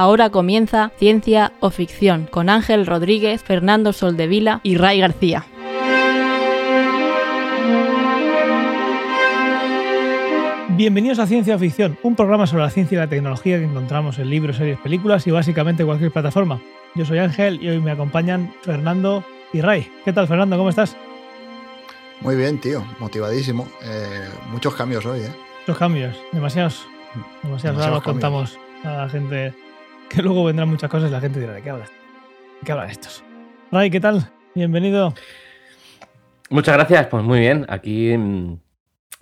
Ahora comienza Ciencia o Ficción con Ángel Rodríguez, Fernando Soldevila y Ray García. Bienvenidos a Ciencia o Ficción, un programa sobre la ciencia y la tecnología que encontramos en libros, series, películas y básicamente cualquier plataforma. Yo soy Ángel y hoy me acompañan Fernando y Ray. ¿Qué tal, Fernando? ¿Cómo estás? Muy bien, tío. Motivadísimo. Eh, muchos cambios hoy, ¿eh? Muchos cambios. Demasiados. Demasiados. Ahora los contamos a la gente que luego vendrán muchas cosas y la gente dirá, ¿de qué hablas? ¿De qué hablan estos? Ray, ¿qué tal? Bienvenido. Muchas gracias. Pues muy bien. Aquí mm,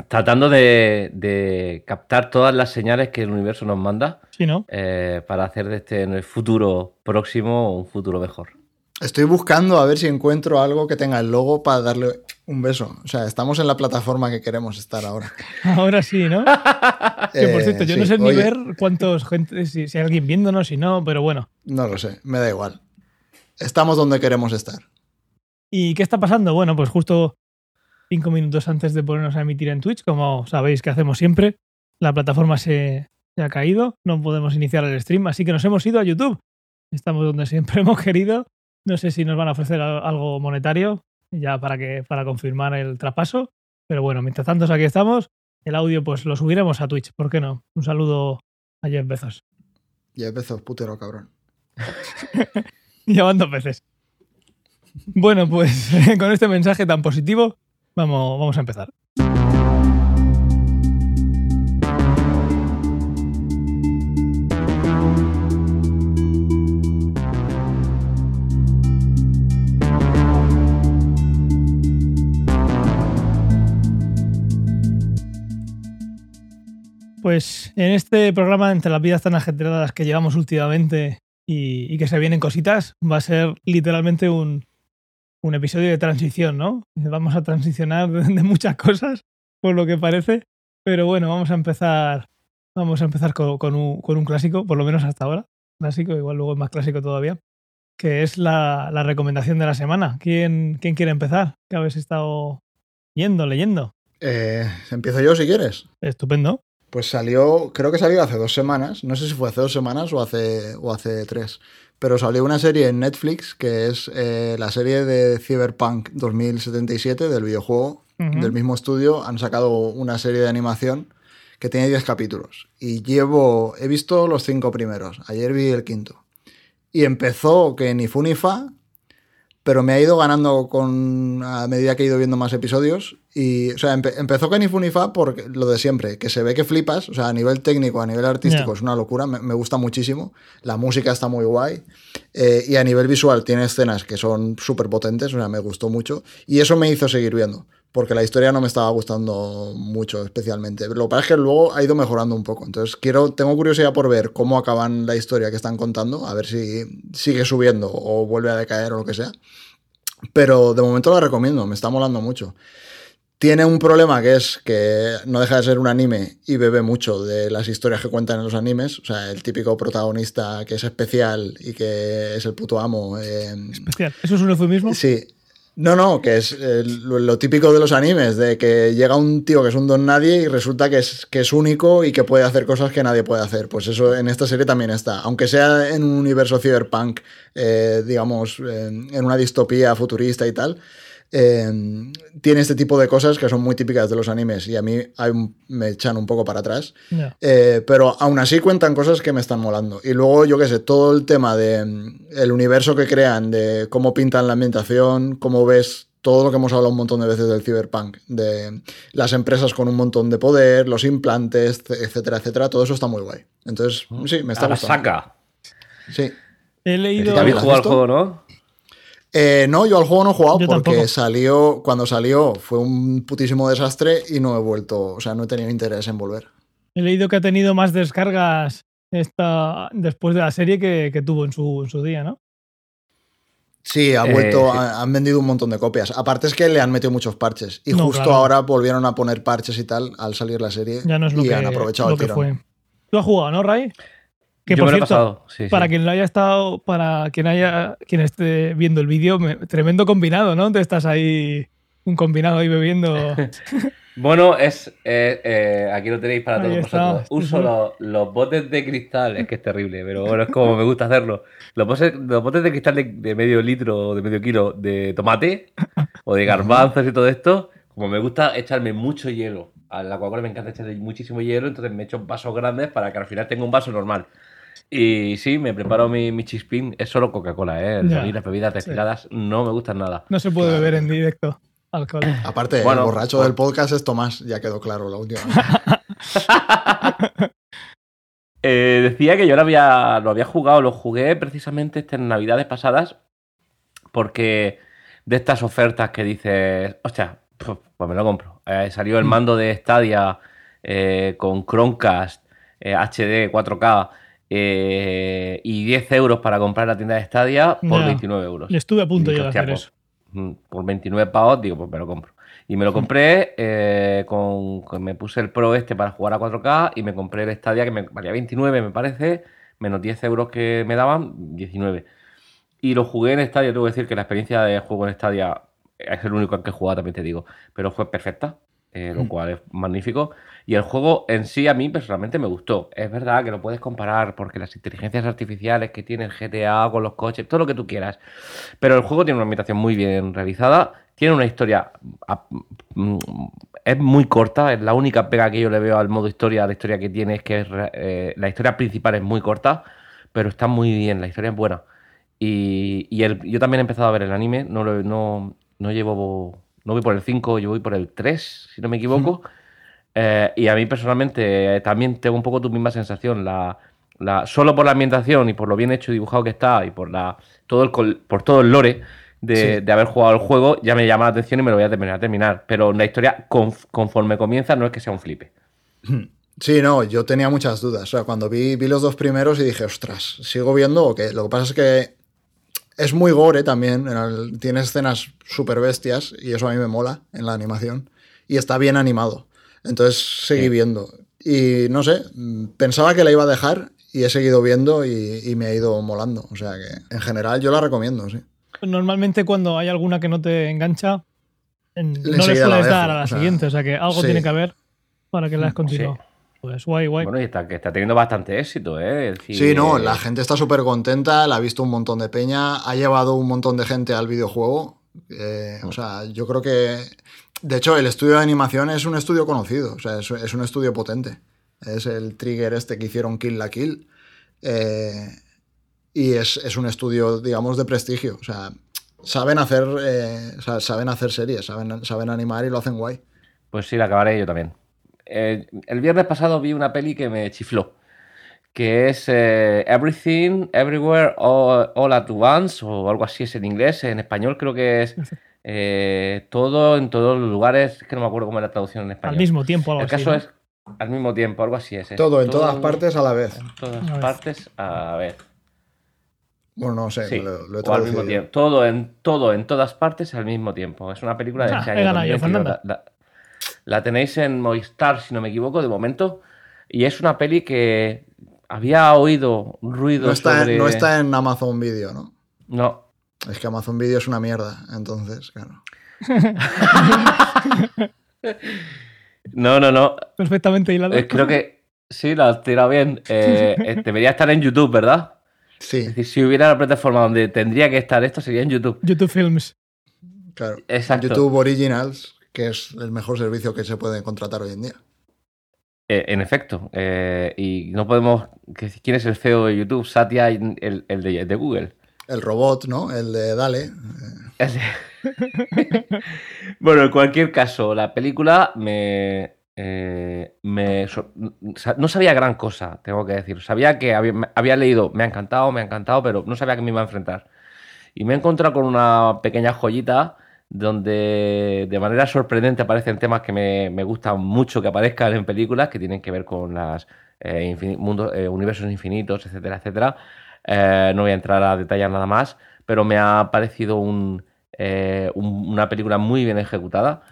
tratando de, captar todas las señales que el universo nos manda sí, ¿no? Eh, para hacer de este en el futuro próximo un futuro mejor. Estoy buscando a ver si encuentro algo que tenga el logo para darle un beso. O sea, estamos en la plataforma que queremos estar ahora. Ahora sí, ¿no? que por cierto, yo no sé ni ver cuántos gente, si, hay alguien viéndonos, si no, pero bueno. No lo sé, me da igual. Estamos donde queremos estar. ¿Y qué está pasando? Bueno, pues justo cinco minutos antes de ponernos a emitir en Twitch, como sabéis que hacemos siempre, la plataforma se, se ha caído, no podemos iniciar el stream, así que nos hemos ido a YouTube. Estamos donde siempre hemos querido no sé si nos van a ofrecer algo monetario ya para, que, para confirmar el traspaso. Pero bueno, mientras tanto aquí estamos. El audio pues lo subiremos a Twitch, ¿por qué no? Un saludo a Jeff Bezos. Jeff Bezos, putero cabrón. Llamando veces. Bueno, pues con este mensaje tan positivo, vamos, vamos a empezar. Pues en este programa, entre las vidas tan ajetreadas que llevamos últimamente y, que se vienen cositas, va a ser literalmente un, episodio de transición, ¿no? Vamos a transicionar de, muchas cosas, por lo que parece. Pero bueno, vamos a empezar, vamos a empezar con, un, clásico, por lo menos hasta ahora. Clásico, igual luego es más clásico todavía. Que es la, recomendación de la semana. ¿Quién, ¿Quién, quiere empezar? ¿Qué habéis estado yendo, leyendo? Eh, empiezo yo si quieres. Estupendo. Pues salió, creo que salió hace dos semanas, no sé si fue hace dos semanas o hace, o hace tres, pero salió una serie en Netflix que es eh, la serie de Cyberpunk 2077 del videojuego del mismo estudio. Han sacado una serie de animación que tiene 10 capítulos y llevo, he visto los cinco primeros, ayer vi el quinto. Y empezó que ni fu ni fa, pero me ha ido ganando con a medida que he ido viendo más episodios. Y, o sea, empezó con Ifunifa por lo de siempre, que se ve que flipas, o sea, a nivel técnico, a nivel artístico, es una locura, me, gusta muchísimo. La música está muy guay. Eh, y a nivel visual tiene escenas que son súper potentes, o sea, me gustó mucho. Y eso me hizo seguir viendo porque la historia no me estaba gustando mucho especialmente. Lo que pasa es que luego ha ido mejorando un poco. Entonces quiero, tengo curiosidad por ver cómo acaban la historia que están contando, a ver si sigue subiendo o vuelve a decaer o lo que sea. Pero de momento la recomiendo, me está molando mucho. Tiene un problema que es que no deja de ser un anime y bebe mucho de las historias que cuentan en los animes. O sea, el típico protagonista que es especial y que es el puto amo. Eh, especial. ¿Eso es un eufemismo? Sí, no, no, que es eh, lo, típico de los animes, de que llega un tío que es un don nadie y resulta que es, que es único y que puede hacer cosas que nadie puede hacer. Pues eso en esta serie también está. Aunque sea en un universo cyberpunk, eh, digamos, en una distopía futurista y tal, Em, tiene este tipo de cosas que son muy típicas de los animes y a mí me echan un poco para atrás. Eh, pero aún así cuentan cosas que me están molando. Y luego, yo qué sé, todo el tema de em, el universo que crean, de cómo pintan la ambientación, cómo ves todo lo que hemos hablado un montón de veces del cyberpunk, de las empresas con un montón de poder, los implantes, etcétera, etcétera, todo eso está muy guay. Entonces, sí, me está a gustando. saca. Sí. He leído. ¿También jugado al juego, no? Eh, no, yo al juego no he jugado porque salió, cuando salió fue un putísimo desastre y no he vuelto, o sea, no he tenido interés en volver. He leído que ha tenido más descargas esta, después de la serie que, tuvo en su, su, día, ¿no? Sí, ha vuelto, eh, han vendido un montón de copias. Aparte es que le han metido muchos parches. Y justo ahora volvieron a poner parches y tal al salir la serie. Ya no es lo y que, han aprovechado el tirón. Tú has jugado, ¿no, Ray? Que por cierto, para quien no haya estado, para quien haya, quien esté viendo el vídeo, tremendo combinado, ¿no? Te estás ahí un combinado ahí bebiendo. Bueno, es eh, eh, aquí lo tenéis para Ahí todos está. vosotros. Uso los, los botes de cristal, es que es terrible, pero bueno, es como me gusta hacerlo. Los botes, los botes de cristal de, de medio litro o de medio kilo de tomate o de garbanzos y todo esto, como me gusta echarme mucho hielo. A la Coca-Cola me encanta echarle muchísimo hielo, entonces me echo vasos grandes para que al final tenga un vaso normal. Y sí, me preparo mi, mi chispín, es solo Coca-Cola, ¿eh? Ya, las bebidas destiladas no me gustan nada. No se puede Claro. beber en directo alcohol. Aparte, Bueno, el borracho del podcast es Tomás, ya quedó claro la última. Eh, decía que yo lo había, lo había jugado, lo jugué precisamente estas navidades pasadas, porque de estas ofertas que dices, hostia, pues me lo compro. Eh, salió el mando de Stadia eh, con Chromecast eh, HD 4K eh, y 10 euros para comprar la tienda de Stadia por Ya. 29 euros. Estuve a punto de hacer pues, eso. mm, Por 29 pavos, digo, pues me lo compro. Y me lo compré eh, con, con- Me puse el Pro este para jugar a 4K y me compré el Stadia que me valía 29, me parece, menos 10 euros que me daban, 19. Y lo jugué en Stadia, tengo que decir que la experiencia de juego en Stadia es el único que he jugado, también te digo, pero fue perfecta, eh, lo Mm. cual es magnífico. Y el juego en sí a mí personalmente me gustó. Es verdad que lo puedes comparar porque las inteligencias artificiales que tiene el GTA con los coches, todo lo que tú quieras. Pero el juego tiene una ambientación muy bien realizada, tiene una historia... mm, Es muy corta, es la única pega que yo le veo al modo historia, la historia que tiene es que es eh, la historia principal es muy corta, pero está muy bien, la historia es buena. Y, y el- yo también he empezado a ver el anime, no, lo- no, no llevo, no voy por el 5, yo voy por el 3, si no me equivoco. Eh, y a mí personalmente eh, también tengo un poco tu misma sensación. La, la- solo por la ambientación y por lo bien hecho y dibujado que está y por, la, todo, el, por todo el lore de, Sí. de haber jugado el juego, ya me llama la atención y me lo voy a terminar a terminar. Pero la historia, conf- conforme comienza, no es que sea un flipe. Sí, no, yo tenía muchas dudas. O sea, cuando vi, vi los dos primeros y dije, ostras, ¿sigo viendo o qué? Lo que pasa es que es muy gore también. el- tiene escenas súper bestias y eso a mí me mola en la animación. Y está bien animado. Entonces seguí Sí. viendo. Y no sé, pensaba que la iba a dejar y he seguido viendo y, y me ha ido molando. O sea que en general yo la recomiendo, sí. Normalmente cuando hay alguna que no te engancha, en- no le sueles dar a la o sea, siguiente. O sea que algo sí. tiene que haber para que la Sí. continúe. Pues guay, guay. Bueno, y está, que está teniendo bastante éxito, ¿eh? Decir, Sí, no, eh, la gente está súper contenta, la ha visto un montón de peña, ha llevado un montón de gente al videojuego. eh, o sea, yo creo que. De hecho, el estudio de animación es un estudio conocido, o sea, es, es un estudio potente. Es el trigger este que hicieron Kill la Kill. eh, y es, es un estudio, digamos, de prestigio. O sea, saben hacer, eh, saben hacer series, saben, saben animar y lo hacen guay. Pues sí, la acabaré yo también. Eh, el viernes pasado vi una peli que me chifló, que es eh, Everything, Everywhere, All, All at Once, o algo así es en inglés. En español creo que es eh, todo en todos los lugares, es que no me acuerdo cómo es la traducción en español. Al mismo tiempo, algo el así. caso ¿no? es al mismo tiempo, algo así es. es Todo, en todas partes a la vez. En todas A partes, a ver. Bueno, no sé, Sí, lo, lo he al mismo traducido. tiempo. Todo en, todo en todas partes al mismo tiempo. Es una película de Ah, he año. ganado yo, 2022. Fernando. La, la- la tenéis en Movistar, si no me equivoco, de momento. Y es una peli que había oído ruido No está, sobre... no está en Amazon Video, ¿no? No. Es que Amazon Video es una mierda, entonces, claro. No, no, no. Perfectamente hilado. Eh, creo que sí, la has tirado bien. Eh, eh, debería estar en YouTube, ¿verdad? Sí, Es decir, si hubiera una plataforma donde tendría que estar esto, sería en YouTube. YouTube Films. claro. Exacto. YouTube Originals, que es el mejor servicio que se puede contratar hoy en día. Eh, en efecto. eh, y no podemos... ¿Quién es el CEO de YouTube? Satya, el, el de, de Google. El robot, ¿no? El de Dale. bueno, en cualquier caso, la película me. eh, me no sabía gran cosa, tengo que decir. Sabía que había, leído, me ha encantado, me ha encantado, pero no sabía que me iba a enfrentar. Y me he encontrado con una pequeña joyita donde de manera sorprendente aparecen temas que me, me gustan mucho que aparezcan en películas que tienen que ver con las eh, eh, universos infinitos, etcétera, etcétera. Eh, no voy a entrar a detallar nada más, pero me ha parecido eh, un- una película muy bien ejecutada,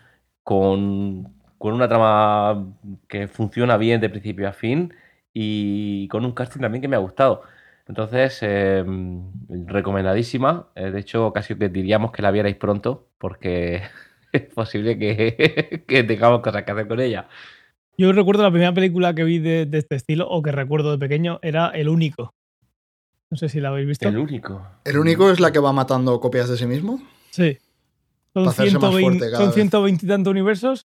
con, una trama que funciona bien de principio a fin y con un casting también que me ha gustado. Entonces, eh, recomendadísima. Eh, de hecho, casi que diríamos que la vierais pronto, porque es posible que, que tengamos cosas que hacer con ella. Yo recuerdo la primera película que vi de, de este estilo, o que recuerdo de pequeño, era El Único. No sé si la habéis visto. El único. ¿El único es la que va matando copias de sí mismo? Sí. Son, Pa' hacerse más 120, fuerte cada son vez. 120 y tantos universos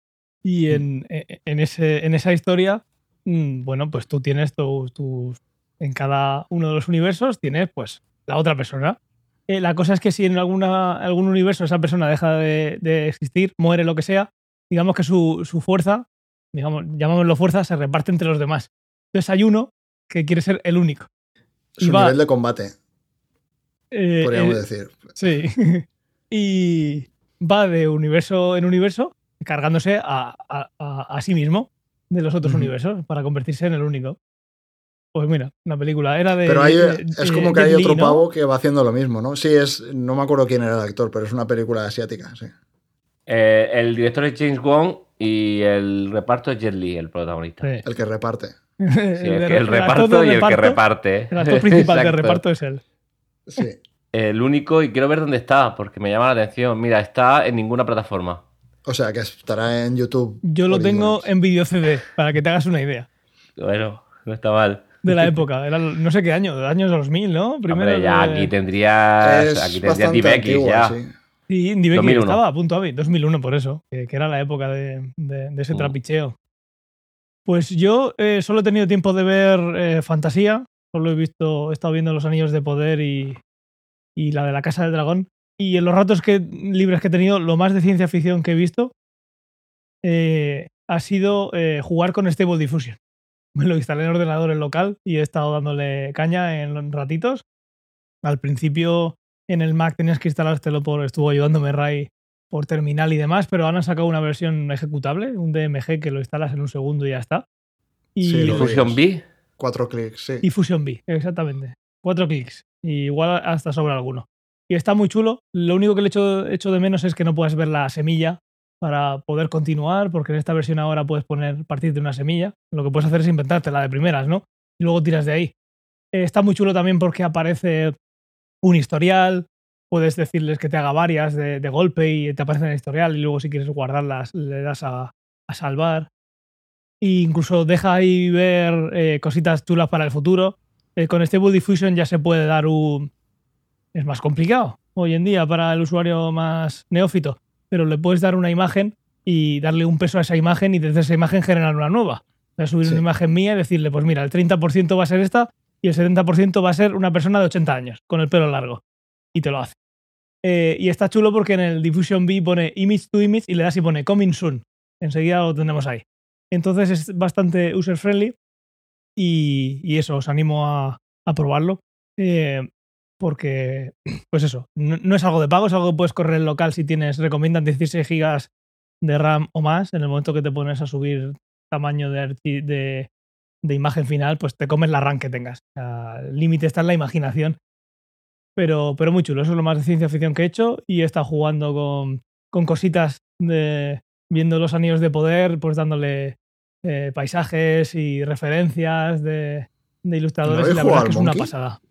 y en, en, ese, en esa historia, mm, bueno, pues tú tienes tus... tus- en cada uno de los universos tienes pues la otra persona. Eh, la cosa es que si en alguna, algún universo esa persona deja de, de existir, muere, lo que sea, digamos que su, su fuerza, digamos, llamámoslo fuerza, se reparte entre los demás. Entonces hay uno que quiere ser el único. Su nivel de combate, Eh, podríamos eh, decir. Sí. y va de universo en universo, cargándose a, a- a- a sí mismo de los otros universos para convertirse en el único. Pues mira, una película era de. Pero hay, de- es de como que hay otro ¿no? pavo que va haciendo lo mismo, ¿no? Sí, es. No me acuerdo quién era el actor, pero es una película asiática, sí. Eh, el director es James Wong y el reparto es Jet Li, el protagonista. Sí. El que reparte. Sí, el, reparto y el que reparte. El actor principal Exacto. reparto es él. Sí. El único, y quiero ver dónde está, porque me llama la atención. Mira, está en ninguna plataforma. O sea, que estará en YouTube. Yo lo tengo en video CD, para que te hagas una idea. Bueno, no está mal. De la época. Era no sé qué año, de años 2000, ¿no? Primero. Hombre, ya de- aquí tendrías, aquí tendrías antigua, ya. sí. Sí, en DivX 2001. estaba a punto AVI, 2001 por eso, que, que era la época de, de- de ese Mm. trapicheo. Pues yo eh, solo he tenido tiempo de ver eh, fantasía, solo he visto, he estado viendo Los Anillos de Poder y, la de la Casa del Dragón. Y en los ratos que, libres que he tenido, lo más de ciencia ficción que he visto eh, ha sido eh, jugar con Stable Diffusion. Me lo instalé en el ordenador en local y he estado dándole caña en ratitos. Al principio en el Mac tenías que instalártelo por, estuvo ayudándome Ray por terminal y demás, pero ahora han sacado una versión ejecutable, un DMG que lo instalas en un segundo y ya está. Y, Sí. Fusion B. Cuatro clics, sí. y Fusion B, exactamente. Cuatro clics. Y igual hasta sobra alguno. Y está muy chulo. Lo único que le echo, echo de menos es que no puedas ver la semilla para poder continuar, porque en esta versión ahora puedes poner partir de una semilla. Lo que puedes hacer es inventártela de primeras, ¿no? Y luego tiras de ahí. Eh, está muy chulo también porque aparece un historial. Puedes decirles que te haga varias de, de golpe y te aparece en el historial. Y luego, si quieres guardarlas, le das a, a salvar. E incluso deja ahí ver eh, cositas chulas para el futuro. Eh, con Stable Diffusion ya se puede dar un. Es más complicado hoy en día para el usuario más neófito, pero le puedes dar una imagen y darle un peso a esa imagen y desde esa imagen generar una nueva. O sea, subir Sí. una imagen mía y decirle, pues mira, el 30% va a ser esta y el 70% va a ser una persona de 80 años, con el pelo largo. Y te lo hace. Eh, y está chulo porque en el Diffusion B pone image to image y le das y pone coming soon. Enseguida lo tenemos ahí. Entonces es bastante user friendly y, y eso, os animo a, probarlo. Eh, porque, pues eso, no, es algo de pago, es algo que puedes correr local si tienes, recomiendan 16 gigas de RAM o más. En el momento que te pones a subir tamaño de, de, imagen final, pues te comes la RAM que tengas. O el límite está en la imaginación. Pero, pero muy chulo, eso es lo más de ciencia ficción que he hecho y he estado jugando con, con cositas de viendo los anillos de poder, pues dándole eh, paisajes y referencias de, de ilustradores ¿No y la verdad es que es una Monkey? pasada.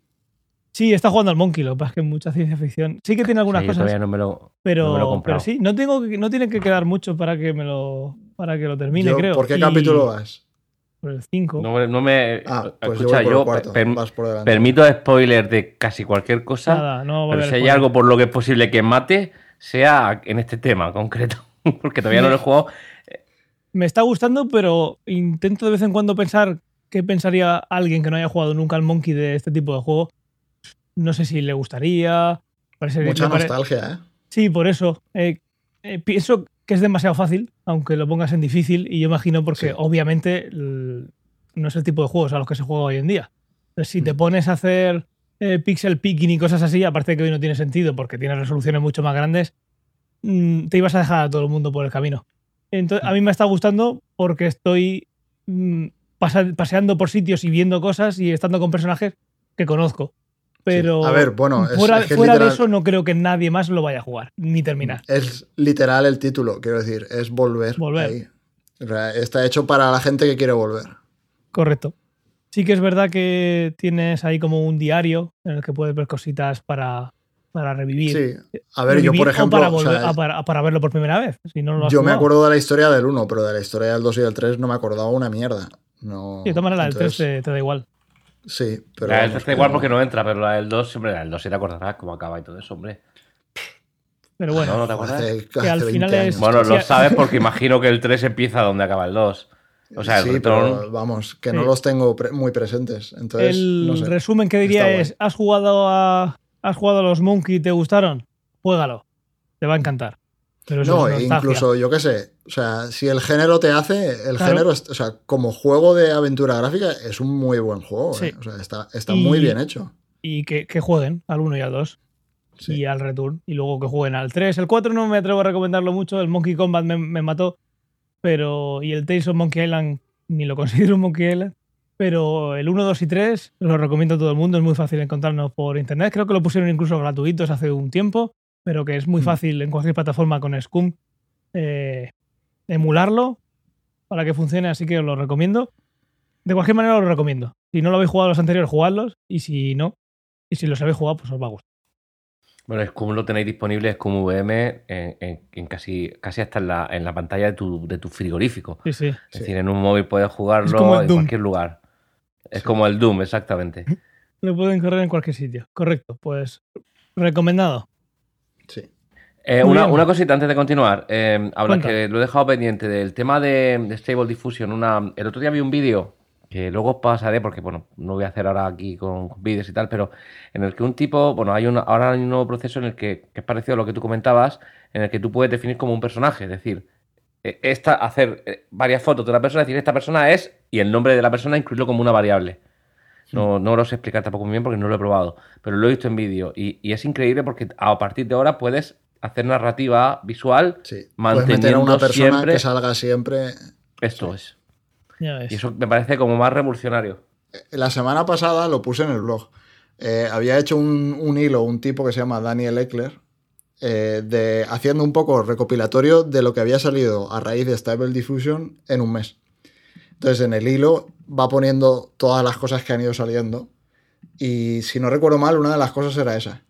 Sí, está jugando al Monkey, lo que pasa es que mucha ciencia ficción. Sí que tiene algunas Sí, cosas, todavía no me lo, no pero, me lo he pero sí, no, tengo, que- no tiene que quedar mucho para que me lo, para que lo termine, Yo- creo. ¿Por qué Y- capítulo vas? Por el 5. No, me- no me. Ah, pues escucha, yo voy por yo el cuarto. per- vas por delante. permito spoiler de casi cualquier cosa. Nada, no pero si hay algo por lo que es posible que mate, sea en este tema concreto. Porque todavía no lo he jugado. Me está gustando, pero intento de vez en cuando pensar qué pensaría alguien que no haya jugado nunca al Monkey de este tipo de juego. No sé si le gustaría. parece- Mucha pare- nostalgia, ¿eh? Sí, por eso. Eh, eh, pienso que es demasiado fácil, aunque lo pongas en difícil, y yo imagino porque Sí. obviamente no es el tipo de juegos a los que se juega hoy en día. Entonces, si Mm. te pones a hacer eh, pixel picking y cosas así, aparte de que hoy no tiene sentido porque tiene resoluciones mucho más grandes, mm, te ibas a dejar a todo el mundo por el camino. Entonces, a mí me está gustando porque estoy mm, paseando por sitios y viendo cosas y estando con personajes que conozco. Pero A ver, bueno, es- fuera, es que fuera de literal- eso no creo que nadie más lo vaya a jugar, ni terminar. Es literal el título, quiero decir, es volver. Volver. ahí. Está hecho para la gente que quiere volver. Correcto. Sí que es verdad que tienes ahí como un diario en el que puedes ver cositas para, para revivir. Sí. A ver, yo Revivir por o ejemplo. Para, o sea, volver- a- para, para verlo por primera vez. Si no lo has yo me jugado. acuerdo de la historia del 1, pero de la historia del 2 y del 3 no me acordaba una mierda. No, Sí, de todas maneras, la del 3 entonces, te, te da igual. Sí, pero. la del vamos, 3 que igual porque no entra, pero la del 2, hombre, la del 2 sí te acordarás cómo acaba y todo eso, hombre. Pero bueno, No, no te acuerdas. Hace, Que hace al 20 final es-. Bueno, lo sabes porque imagino que el 3 empieza donde acaba el 2. O sea, el sí, retorno. pero vamos, que Sí. no los tengo pre- muy presentes. Entonces, el no sé. resumen que diría Está es: ¿has jugado a has jugado a los Monkey y te gustaron? Juégalo. Te va a encantar. Pero eso No, es e incluso, yo qué sé, o sea, si el género te hace, el Claro. género, o sea, como juego de aventura gráfica es un muy buen juego, Sí. ¿eh? o sea, está, está Y- muy bien hecho. Y que, que jueguen al 1 y al 2. Sí. y al Return. Y luego que jueguen al 3. El 4 no me atrevo a recomendarlo mucho. El Monkey Combat me, me mató. Pero. Y el Tales of Monkey Island ni lo considero un Monkey Island. Pero el 1, 2 y 3 lo recomiendo a todo el mundo. Es muy fácil encontrarnos por internet. Creo que lo pusieron incluso gratuitos hace un tiempo. Pero que es muy Mm. fácil en cualquier plataforma con Scum eh, emularlo para que funcione. Así que os lo recomiendo. De cualquier manera os lo recomiendo. Si no lo habéis jugado los anteriores, jugadlos. Y si no, y si los habéis jugado, pues os va a gustar. Bueno, Scum lo tenéis disponible, Scum VM, en, en- en casi, casi hasta en la, en la pantalla de tu, de tu frigorífico. Sí, sí. Es Sí. decir, en un móvil puedes jugarlo en Doom. cualquier lugar. Es como el Doom, exactamente. Lo pueden correr en cualquier sitio. Correcto. Pues recomendado. Eh, una, una cosita antes de continuar. Eh, que lo he dejado pendiente del tema de, de Stable Diffusion. Una, el otro día vi un vídeo que luego pasaré porque, bueno, no voy a hacer ahora aquí con vídeos y tal, pero en el que un tipo, bueno, hay una, ahora hay un nuevo proceso en el que, que es parecido a lo que tú comentabas, en el que tú puedes definir como un personaje, es decir, eh, esta, hacer eh, varias fotos de una persona, decir, esta persona es, y el nombre de la persona incluirlo como una variable. No, no lo sé explicar tampoco muy bien porque no lo he probado, pero lo he visto en vídeo y, y es increíble porque a partir de ahora puedes hacer narrativa visual Sí. Meter a manteniendo una persona siempre que salga siempre. esto es. Y eso me parece como más revolucionario. La semana pasada lo puse en el blog. Eh, había hecho un, un hilo un tipo que se llama Daniel Eckler, eh, de, haciendo un poco recopilatorio de lo que había salido a raíz de Stable Diffusion en un mes. Entonces en el hilo va poniendo todas las cosas que han ido saliendo. Y si no recuerdo mal, una de las cosas era esa.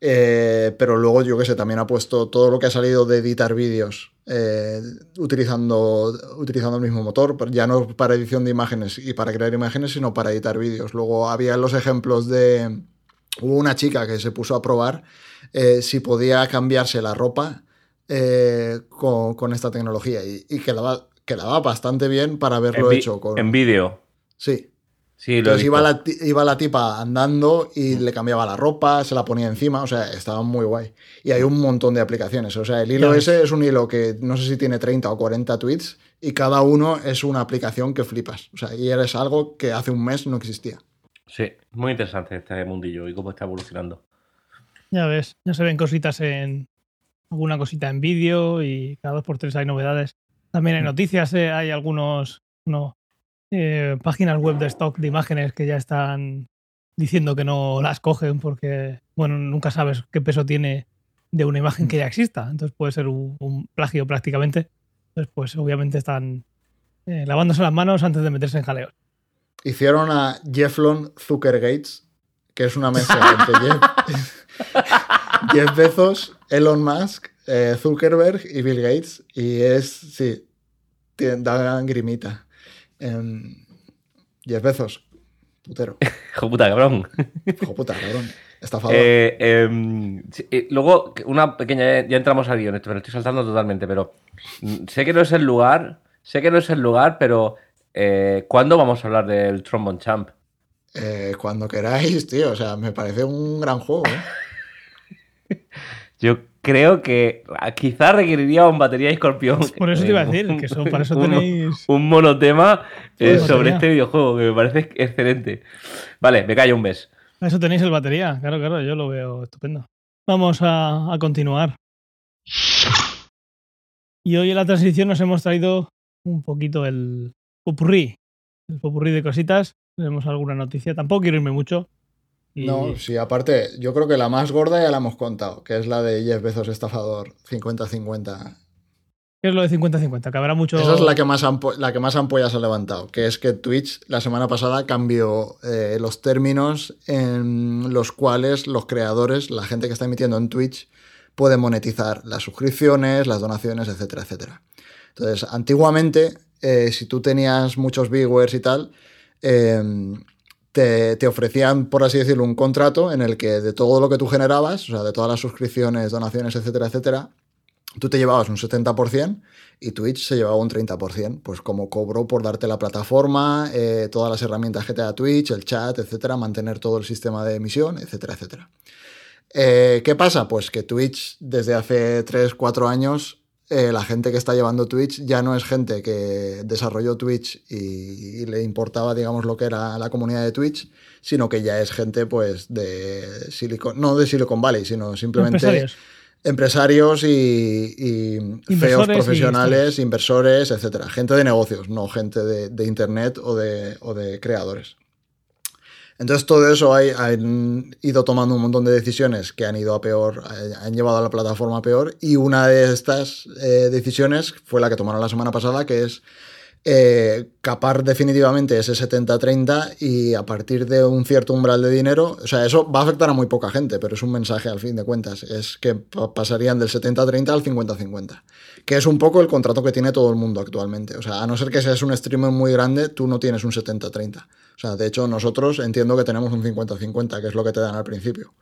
Eh, pero luego, yo que sé, también ha puesto todo lo que ha salido de editar vídeos eh, utilizando, utilizando el mismo motor, pero ya no para edición de imágenes y para crear imágenes, sino para editar vídeos. Luego había los ejemplos de. Hubo una chica que se puso a probar eh, si podía cambiarse la ropa con, con esta tecnología y, y quedaba, quedaba bastante bien para haberlo en, hecho con. en vídeo. Sí. Sí, lo he Entonces iba la, iba la tipa andando y le cambiaba la ropa, se la ponía encima, o sea, estaba muy guay. Y hay un montón de aplicaciones. O sea, el hilo ese es un hilo que no sé si tiene 30 o 40 tweets y cada uno es una aplicación que flipas. O sea, y eres algo que hace un mes no existía. Sí, muy interesante este mundillo y cómo está evolucionando. Ya ves. Ya se ven cositas en. Alguna cosita en vídeo y cada dos por tres hay novedades. También hay noticias, eh, hay algunos. No. Eh, páginas web de stock de imágenes que ya están diciendo que no las cogen porque, bueno, nunca sabes qué peso tiene de una imagen que ya exista. Entonces puede ser un, un plagio prácticamente. Entonces, pues obviamente están eh, lavándose las manos antes de meterse en jaleos. Hicieron a Jefflon Zuckergates, que es una mezcla entre Jeff, Jeff Bezos, Elon Musk, eh, Zuckerberg y Bill Gates. Y es, sí, tiene- da grimita. Em, Jeff Bezos, putero. Hijo puta, cabrón. Hijo puta, cabrón. Estafador. Eh, em, eh, luego, una pequeña, ya entramos al guion, esto me lo estoy saltando totalmente, pero mm, sé que no es el lugar, sé que no es el lugar, pero eh, ¿cuándo vamos a hablar del Trombone Champ? Eh, cuando queráis, tío. O sea, me parece un gran juego. ¿eh? Yo creo que ah, quizá requeriría un batería escorpión. Por eso te iba a eh, decir, que eso, para eso tenéis. un monotema eh, sobre este videojuego, que me parece excelente. Vale, me callo un beso. Para eso tenéis el batería, claro, claro, yo lo veo estupendo. Vamos a, a continuar. Y hoy en la transición nos hemos traído un poquito el popurrí. El popurrí de cositas. Tenemos alguna noticia. Tampoco quiero irme mucho. Y- No, sí, aparte, yo creo que la más gorda ya la hemos contado, que es la de Jeff Bezos estafador 50-50. ¿Qué es lo de 50-50? Que habrá mucho. Esa es la que, más la que más ampollas ha levantado, que es que Twitch la semana pasada cambió eh, los términos en los cuales los creadores, la gente que está emitiendo en Twitch, puede monetizar las suscripciones, las donaciones, etcétera, etcétera. Entonces, antiguamente, eh, si tú tenías muchos viewers y tal, em, te, ofrecían, por así decirlo, un contrato en el que de todo lo que tú generabas, o sea, de todas las suscripciones, donaciones, etcétera, etcétera, tú te llevabas un 70% y Twitch se llevaba un 30%, pues como cobro por darte la plataforma, eh, todas las herramientas que te da Twitch, el chat, etcétera, mantener todo el sistema de emisión, etcétera, etcétera. Eh, ¿Qué pasa? Pues que Twitch desde hace 3, 4 años, eh, la gente que está llevando Twitch ya no es gente que desarrolló Twitch y, y, le importaba, digamos, lo que era la comunidad de Twitch, sino que ya es gente, pues, de Silicon, no de Silicon Valley, sino simplemente empresarios y, feos profesionales, inversores, etcétera. Gente de negocios, no gente de, internet o de, o de, creadores. Entonces todo eso ha han ido tomando un montón de decisiones que han ido a peor, eh, han llevado a la plataforma a peor y una de estas eh, decisiones fue la que tomaron la semana pasada, que es eh, capar definitivamente ese 70-30 y a partir de un cierto umbral de dinero, o sea, eso va a afectar a muy poca gente, pero es un mensaje al fin de cuentas, es que pasarían del 70-30 al 50-50, que es un poco el contrato que tiene todo el mundo actualmente, o sea, a no ser que seas un streamer muy grande, tú no tienes un 70-30, o sea, de hecho nosotros entiendo que tenemos un 50-50, que es lo que te dan al principio.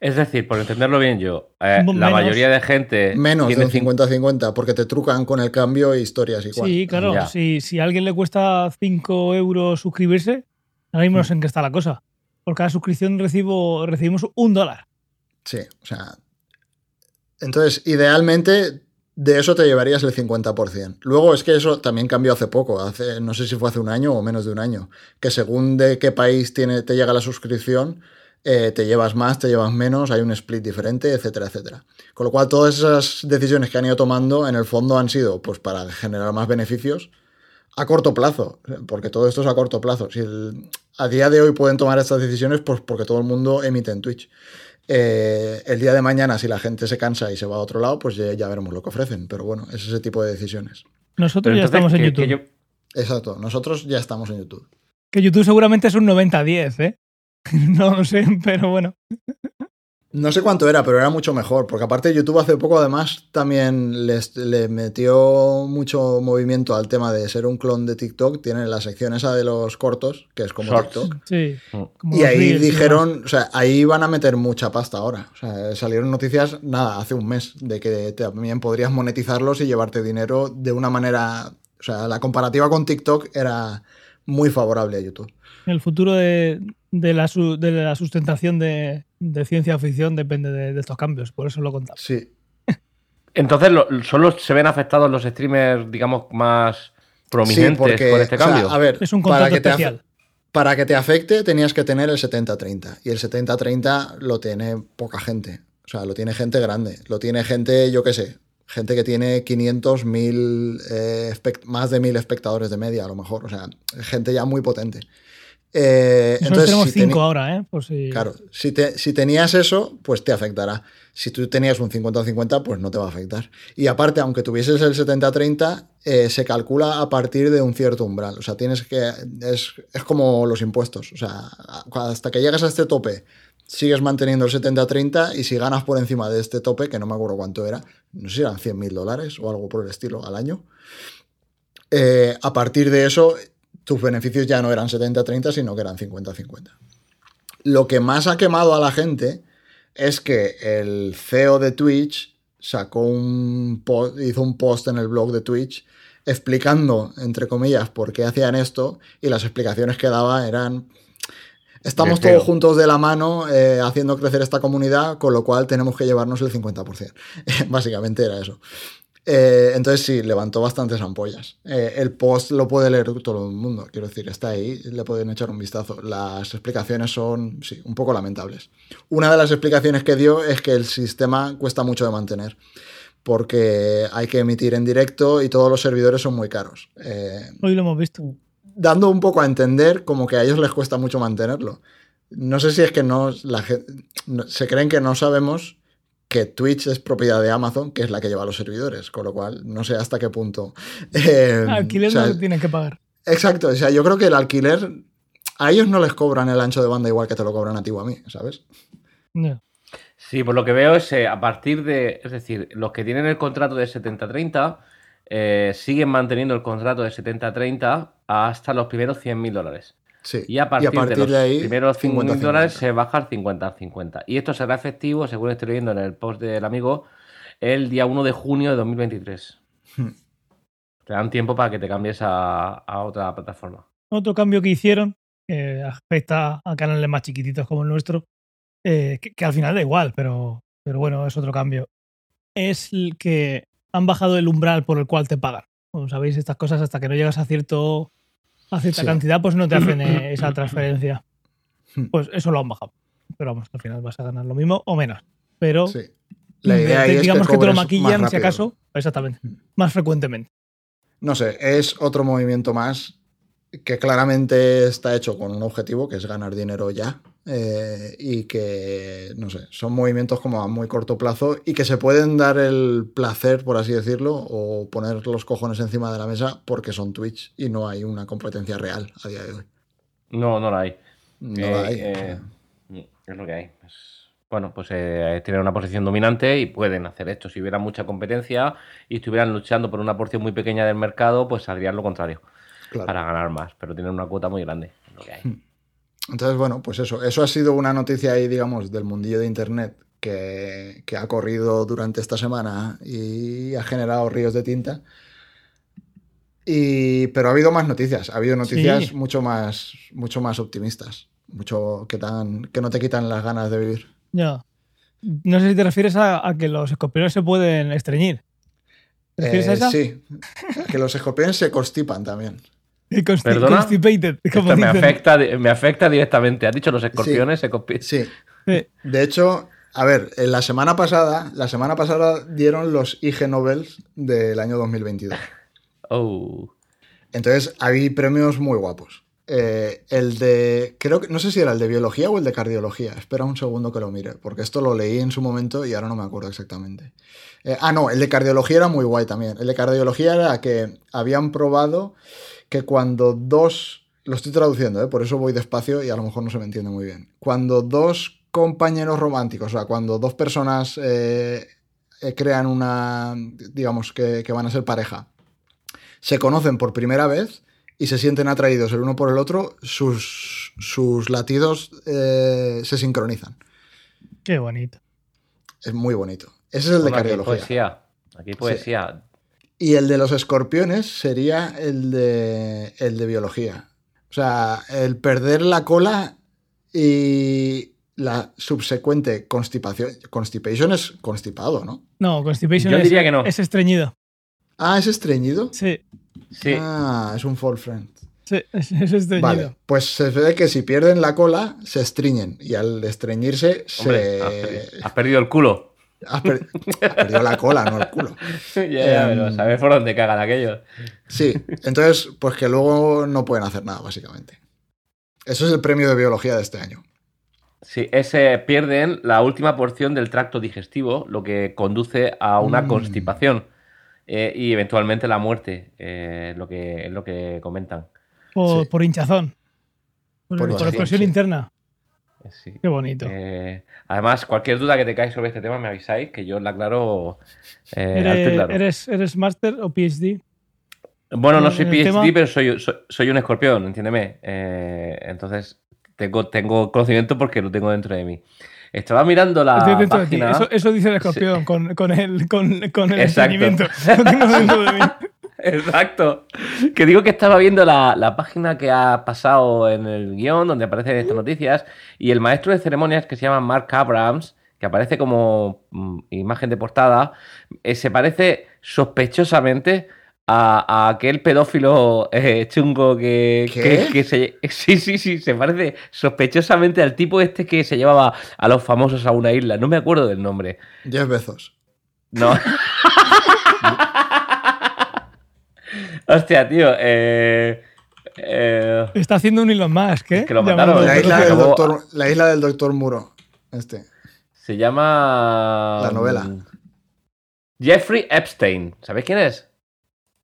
Es decir, por entenderlo bien yo, eh, la mayoría de gente... Menos de 50-50, porque te trucan con el cambio e historias igual. Sí, claro. Si, si, a alguien le cuesta 5 euros suscribirse, ahora mismo no sé en qué está la cosa. Por cada suscripción recibo, recibimos un dólar. Sí, o sea... Entonces, idealmente, de eso te llevarías el 50%. Luego es que eso también cambió hace poco, hace, no sé si fue hace un año o menos de un año, que según de qué país tiene, te llega la suscripción, eh, te llevas más, te llevas menos, hay un split diferente, etcétera, etcétera. Con lo cual, todas esas decisiones que han ido tomando, en el fondo han sido pues para generar más beneficios a corto plazo, porque todo esto es a corto plazo. Si a día de hoy pueden tomar estas decisiones, pues porque todo el mundo emite en Twitch. Eh, el día de mañana, si la gente se cansa y se va a otro lado, pues ya, veremos lo que ofrecen. Pero bueno, es ese tipo de decisiones. Nosotros ya estamos en YouTube. Exacto, nosotros ya estamos en YouTube. Que YouTube seguramente es un 90-10, ¿eh? no lo sé, pero bueno. No sé cuánto era, pero era mucho mejor, porque aparte YouTube hace poco además también le metió mucho movimiento al tema de ser un clon de TikTok. Tiene la sección esa de los cortos, que es como TikTok. Sí. Mm. y ahí dijeron, o sea, ahí van a meter mucha pasta ahora. O sea, salieron noticias, nada, hace un mes, de que también podrías monetizarlos y llevarte dinero de una manera... O sea, la comparativa con TikTok era muy favorable a YouTube. El futuro de, de la, de la sustentación de, ciencia ficción depende de, estos cambios, por eso lo contamos. Sí. Entonces, ¿solo se ven afectados los streamers, digamos, más prominentes por este cambio? a ver, es un para que especial. Te para que te afecte tenías que tener el 70-30 y el 70-30 lo tiene poca gente. O sea, lo tiene gente grande. Lo tiene gente, yo qué sé, gente que tiene 500, 1000, eh, más de 1000 espectadores de media a lo mejor. O sea, gente ya muy potente. Eh, entonces, tenemos cinco ahora, ¿eh? Claro, si, si, tenías eso, pues te afectará. Si tú tenías un 50-50, pues no te va a afectar. Y aparte, aunque tuvieses el 70-30, eh, se calcula a partir de un cierto umbral. O sea, tienes que. Es, es como los impuestos. O sea, hasta que llegas a este tope, sigues manteniendo el 70-30 y si ganas por encima de este tope, que no me acuerdo cuánto era, no sé si eran 100 mil dólares o algo por el estilo al año. Eh, a partir de eso tus beneficios ya no eran 70-30, sino que eran 50-50. Lo que más ha quemado a la gente es que el CEO de Twitch sacó un hizo un post en el blog de Twitch explicando, entre comillas, por qué hacían esto y las explicaciones que daba eran Estamos todos juntos de la mano eh, haciendo crecer esta comunidad, con lo cual tenemos que llevarnos el 50%. Básicamente era eso. Eh, entonces sí, levantó bastantes ampollas. Eh, el post lo puede leer todo el mundo, quiero decir, está ahí, le pueden echar un vistazo. Las explicaciones son, sí, un poco lamentables. Una de las explicaciones que dio es que el sistema cuesta mucho de mantener, porque hay que emitir en directo y todos los servidores son muy caros. Eh, Hoy lo hemos visto. Dando un poco a entender como que a ellos les cuesta mucho mantenerlo. No sé si es que no, la, se creen que no sabemos que Twitch es propiedad de Amazon, que es la que lleva los servidores, con lo cual no sé hasta qué punto. eh, Alquiler o sea, no se tienen que pagar. Exacto, o sea, yo creo que el alquiler a ellos no les cobran el ancho de banda igual que te lo cobran a ti o a mí, ¿sabes? No. Sí, por lo que veo es eh, a partir de, es decir, los que tienen el contrato de 70-30 eh, siguen manteniendo el contrato de 70-30 hasta los primeros 100.000 dólares. Sí. Y a partir, de los ahí, primeros 5.000 50-50. dólares se baja al 50-50. Y esto será efectivo, según estoy leyendo en el post del amigo, el día 1 de junio de 2023. Hmm. Te dan tiempo para que te cambies a, a otra plataforma. Otro cambio que hicieron, que afecta a canales más chiquititos como el nuestro, eh, que, que al final da igual, pero, pero bueno, es otro cambio. Es el que han bajado el umbral por el cual te pagan. Como sabéis, estas cosas hasta que no llegas a cierto a cierta Sí. cantidad, pues no te hacen eh, esa transferencia. Pues eso lo han bajado. Pero vamos, al final vas a ganar lo mismo o menos. Pero Sí. La idea de- es digamos que, te lo maquillan, si acaso, exactamente, más frecuentemente. No sé, es otro movimiento más que claramente está hecho con un objetivo, que es ganar dinero ya. Eh, y que, no sé, son movimientos como a muy corto plazo y que se pueden dar el placer, por así decirlo, o poner los cojones encima de la mesa porque son Twitch y no hay una competencia real a día de hoy. No, no la hay. No Eh, la hay. eh, es lo que hay. Es- bueno, pues eh, tienen una posición dominante y pueden hacer esto. Si hubiera mucha competencia y estuvieran luchando por una porción muy pequeña del mercado, pues harían lo contrario, Claro. para ganar más. Pero tienen una cuota muy grande. es lo que hay. Entonces, bueno, pues eso, eso ha sido una noticia ahí, digamos, del mundillo de Internet que, que ha corrido durante esta semana y ha generado ríos de tinta. Y, pero ha habido más noticias, ha habido noticias Sí. mucho, más, mucho más optimistas, mucho que, tan, que no te quitan las ganas de vivir. Ya. No sé si te refieres a, a que los escorpiones se pueden estreñir. ¿Te refieres Eh, a esa? Sí, que los escorpiones se constipan también. Consti- ¿Perdona? Constipated, como Esto me afecta, me afecta directamente. Has dicho los escorpiones se copi- Sí, Sí. De hecho, a ver, en la semana pasada, la semana pasada dieron los IG Nobels del año 2022. Oh. Entonces, hay premios muy guapos. Eh, el de, creo que, no sé si era el de biología o el de cardiología. Espera un segundo que lo mire, porque esto lo leí en su momento y ahora no me acuerdo exactamente. Eh, ah, no, el de cardiología era muy guay también. El de cardiología era que habían probado que cuando dos, lo estoy traduciendo, ¿eh? por eso voy despacio y a lo mejor no se me entiende muy bien. Cuando dos compañeros románticos, o sea, cuando dos personas eh, eh, crean una, digamos, que, que van a ser pareja, se conocen por primera vez y se sienten atraídos el uno por el otro, sus, sus latidos eh, se sincronizan. Qué bonito. Es muy bonito. Ese es el de Bueno, aquí hay cardiología. poesía. Aquí hay poesía. Y el de los escorpiones sería el de, el de biología. O sea, el perder la cola y la subsecuente constipación. Constipation es constipado, ¿no? No, constipation Yo es, diría que no. es estreñido. Ah, ¿es estreñido? Sí, Sí. Ah, es un fall friend. sí, es, es estreñido. Vale, pues se ve que si pierden la cola, se estreñen. Y al estreñirse, Hombre, se... has perdido el culo. Has per- has perdido la cola, no el culo. ya, ya, Em, pero sabes por dónde cagan aquellos. Sí, entonces, pues que luego no pueden hacer nada, básicamente. Eso es el premio de biología de este año. Sí, ese pierden la última porción del tracto digestivo, lo que conduce a una Mm. constipación eh, y eventualmente la muerte, eh, lo que, es lo que comentan. Por, Sí. por hinchazón. Por, Por por hinchazón, explosión sí. interna. Eh, sí. Qué bonito. Eh, además, cualquier duda que te cae sobre este tema me avisáis, que yo la aclaro eh, ¿Eres, claro. eres, eres máster o PhD? Bueno, no soy PhD, tema? pero soy, soy, soy un escorpión, entiéndeme. Eh, entonces, tengo, tengo conocimiento porque lo tengo dentro de mí. Estaba mirando la Estoy dentro de ti. página... Eso, eso dice el escorpión con, con el, con, con el Exacto. entendimiento. Lo tengo dentro de mí. Exacto. Que digo que estaba viendo la, la página que ha pasado en el guion donde aparecen estas noticias y el maestro de ceremonias que se llama Mark Abrams, que aparece como mm, imagen de portada, eh, se parece sospechosamente a, a aquel pedófilo eh, chungo que- que se... Sí, sí, sí, se parece sospechosamente al tipo este que se llevaba a los famosos a una isla. No me acuerdo del nombre. Diez Bezos. No. Hostia, tío. Eh, eh, Está haciendo un Elon Musk, ¿eh? Que lo mataron. La isla, del doctor, la isla del doctor Muro. Este. Se llama. La novela. mm, Jeffrey Epstein. ¿Sabéis quién es?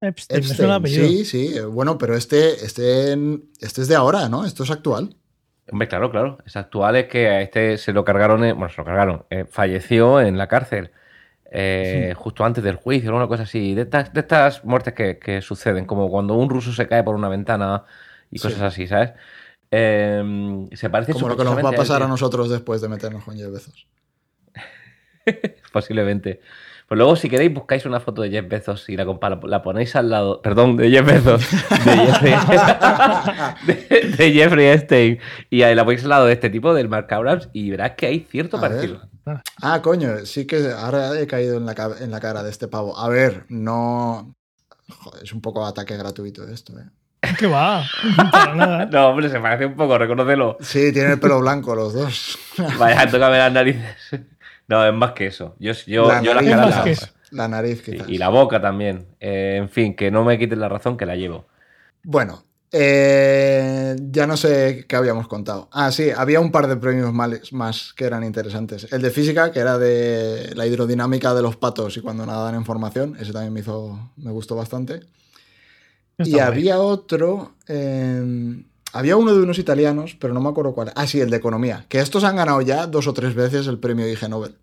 Epstein, me suena el Epstein. Sí, sí. Bueno, pero este, este, este es de ahora, ¿no? Esto es actual. Hombre, claro, claro. Es actual, es que a este se lo cargaron, en- bueno, se lo cargaron, eh, falleció en la cárcel eh, justo antes del juicio, ¿no? una cosa así. De estas, de estas muertes que, que suceden, como cuando un ruso se cae por una ventana y Sí. cosas así, ¿sabes? Eh, se parece Como lo que nos va a pasar a nosotros después de meternos con Jeff Bezos. Posiblemente. Pues luego, si queréis, buscáis una foto de Jeff Bezos y la, compa- la ponéis al lado. Perdón, de Jeff Bezos. De Jeffrey, de, de Jeffrey Epstein. Y ahí la ponéis al lado de este tipo, del Mark Abrams, y verás que hay cierto parecido. Ah, coño, sí que ahora he caído en la, en la cara de este pavo. A ver, no. Joder, es un poco ataque gratuito esto, ¿eh? ¿Qué va? Para nada. No, hombre, se parece un poco, reconócelo. Sí, tiene el pelo blanco los dos. Vaya, tócame las narices. No, es más que eso. Yo, yo, La yo las nariz, las- que. La nariz, quizás. y la boca también. Eh, en fin, que no me quiten la razón que la llevo. Bueno, eh, ya no sé qué habíamos contado. Ah, sí, había un par de premios males- más que eran interesantes. El de física, que era de la hidrodinámica de los patos y cuando nadan en formación. Ese también me hizo, me gustó bastante. Está Y había otro. eh, había uno de unos italianos, pero no me acuerdo cuál. Ah, sí, el de economía. Que estos han ganado ya dos o tres veces el premio Ig Nobel.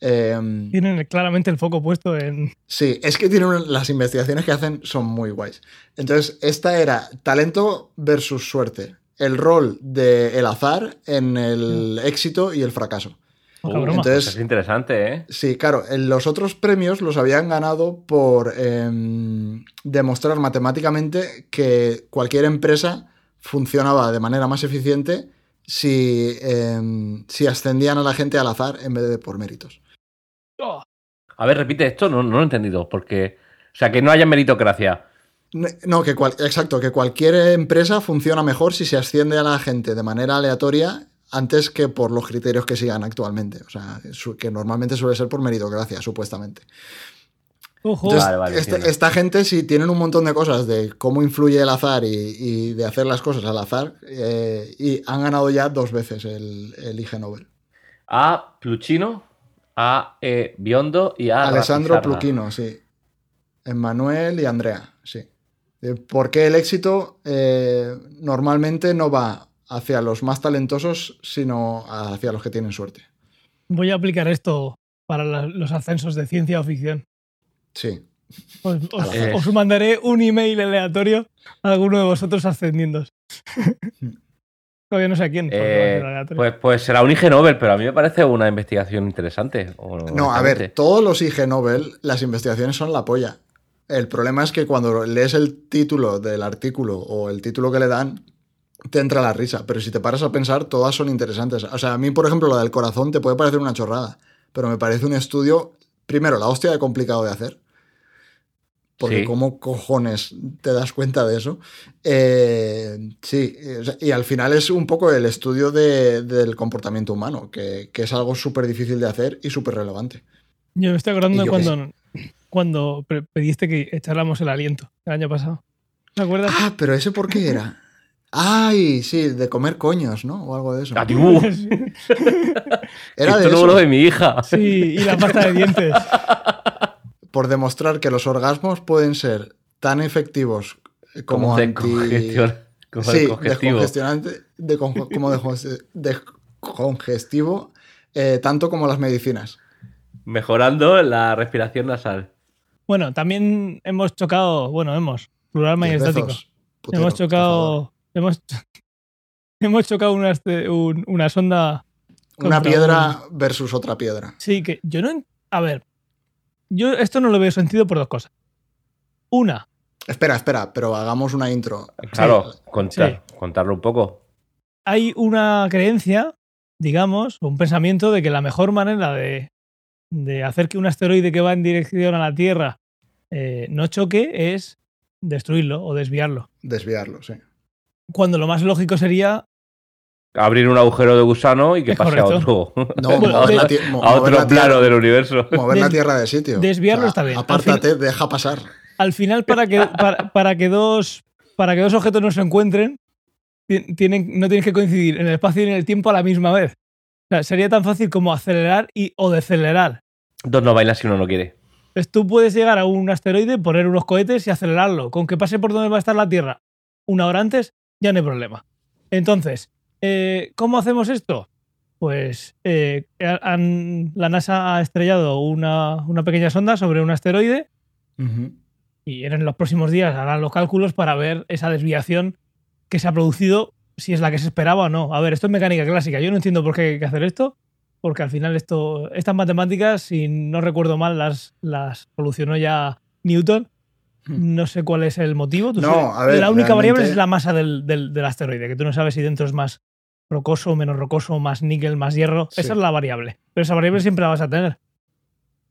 Eh, Tienen claramente el foco puesto en. sí, es que tienen las investigaciones que hacen son muy guays. Entonces, esta era talento versus suerte. El rol del azar en el éxito y el fracaso. Uh, broma. entonces- es interesante, ¿eh? Sí, claro, en los otros premios los habían ganado por em, demostrar matemáticamente que cualquier empresa funcionaba de manera más eficiente si, em, si ascendían a la gente al azar en vez de por méritos. A ver, repite esto, no, no lo he entendido. Porque. O sea, que no haya meritocracia. No, No, que cual- exacto, que cualquier empresa funciona mejor si se asciende a la gente de manera aleatoria antes que por los criterios que sigan actualmente. O sea, que normalmente suele ser por meritocracia, supuestamente. Ojo. Entonces, Vale, vale, esta, gente, si tienen un montón de cosas de cómo influye el azar y, y de hacer las cosas al azar, eh, y han ganado ya dos veces el, el Ig Nobel. A Pluchino, a E. Biondo y a. Alessandro. Pluquino, sí. Emmanuel y Andrea, sí. Eh, Porque el éxito eh, normalmente no va hacia los más talentosos, sino hacia los que tienen suerte. Voy a aplicar esto para la- los ascensos de ciencia o ficción. Sí. Os, os- Eh. os mandaré un email aleatorio a alguno de vosotros ascendiendo. Todavía no sé a quién. Eh, pues, pues será un IG Nobel, pero a mí me parece una investigación interesante. o- No, a ver, todos los IG Nobel, las investigaciones son la polla. El problema es que cuando lees el título del artículo o el título que le dan, te entra la risa. Pero si te paras a pensar, todas son interesantes. O sea, a mí, por ejemplo, la del corazón te puede parecer una chorrada, pero me parece un estudio, primero, la hostia de complicado de hacer. Porque Sí. cómo cojones te das cuenta de eso. Eh, sí, y al final es un poco el estudio de- del comportamiento humano, que, que es algo súper difícil de hacer y súper relevante. Yo me estoy acordando de cuando, cuando pediste que echáramos el aliento el año pasado. ¿Te acuerdas? Ah, pero ese por qué era. Ay, sí, de comer coños, ¿no? O algo de eso. Ah, tío, Sí, Era de esto eso, lo de mi hija. sí, y la pasta de dientes. por demostrar que los orgasmos pueden ser tan efectivos como de anti... congestión- como Sí, descongestionante, de con- como de, congestivo, eh, tanto como las medicinas. Mejorando la respiración nasal. Bueno, también hemos chocado, bueno, hemos, plural majestático. hemos chocado, hemos, hemos chocado una, este- un- una sonda. Una piedra versus otra piedra. Sí, que yo no. A ver, yo esto no lo veo sentido por dos cosas. Una, Espera, espera, pero hagamos una intro. Claro, contar, contarlo un poco. hay una creencia, digamos, o un pensamiento de que la mejor manera de, de hacer que un asteroide que va en dirección a la Tierra eh, no choque es destruirlo o desviarlo. Desviarlo, sí. Cuando lo más lógico sería Abrir un agujero de gusano y que Es pase a otro, No, Bueno, la, a otro la tierra- plano del universo. mover la tierra de sitio. desviarlo está bien. Apártate, deja pasar. al final para que, para, para que dos para que dos objetos no se encuentren ti- tienen, no tienen que coincidir en el espacio y en el tiempo a la misma vez. O sea, sería tan fácil como acelerar y o decelerar. Dos no bailan si uno no quiere. Entonces tú puedes llegar a un asteroide, poner unos cohetes y acelerarlo. Con que pase por donde va a estar la Tierra una hora antes, ya no hay problema. Entonces, eh, ¿cómo hacemos esto? Pues eh, han- la NASA ha estrellado una, una pequeña sonda sobre un asteroide y en los próximos días harán los cálculos para ver esa desviación que se ha producido, si es la que se esperaba o no. A ver, esto es mecánica clásica. Yo no entiendo por qué hay que hacer esto, porque al final esto, estas matemáticas, si no recuerdo mal, las, las solucionó ya Newton. No sé cuál es el motivo. Tú No, sabes- a ver, la única variable es la masa del, del- del asteroide, que tú no sabes si dentro es más rocoso, menos rocoso, más níquel, más hierro. Sí. Esa es la variable. Pero esa variable siempre la vas a tener.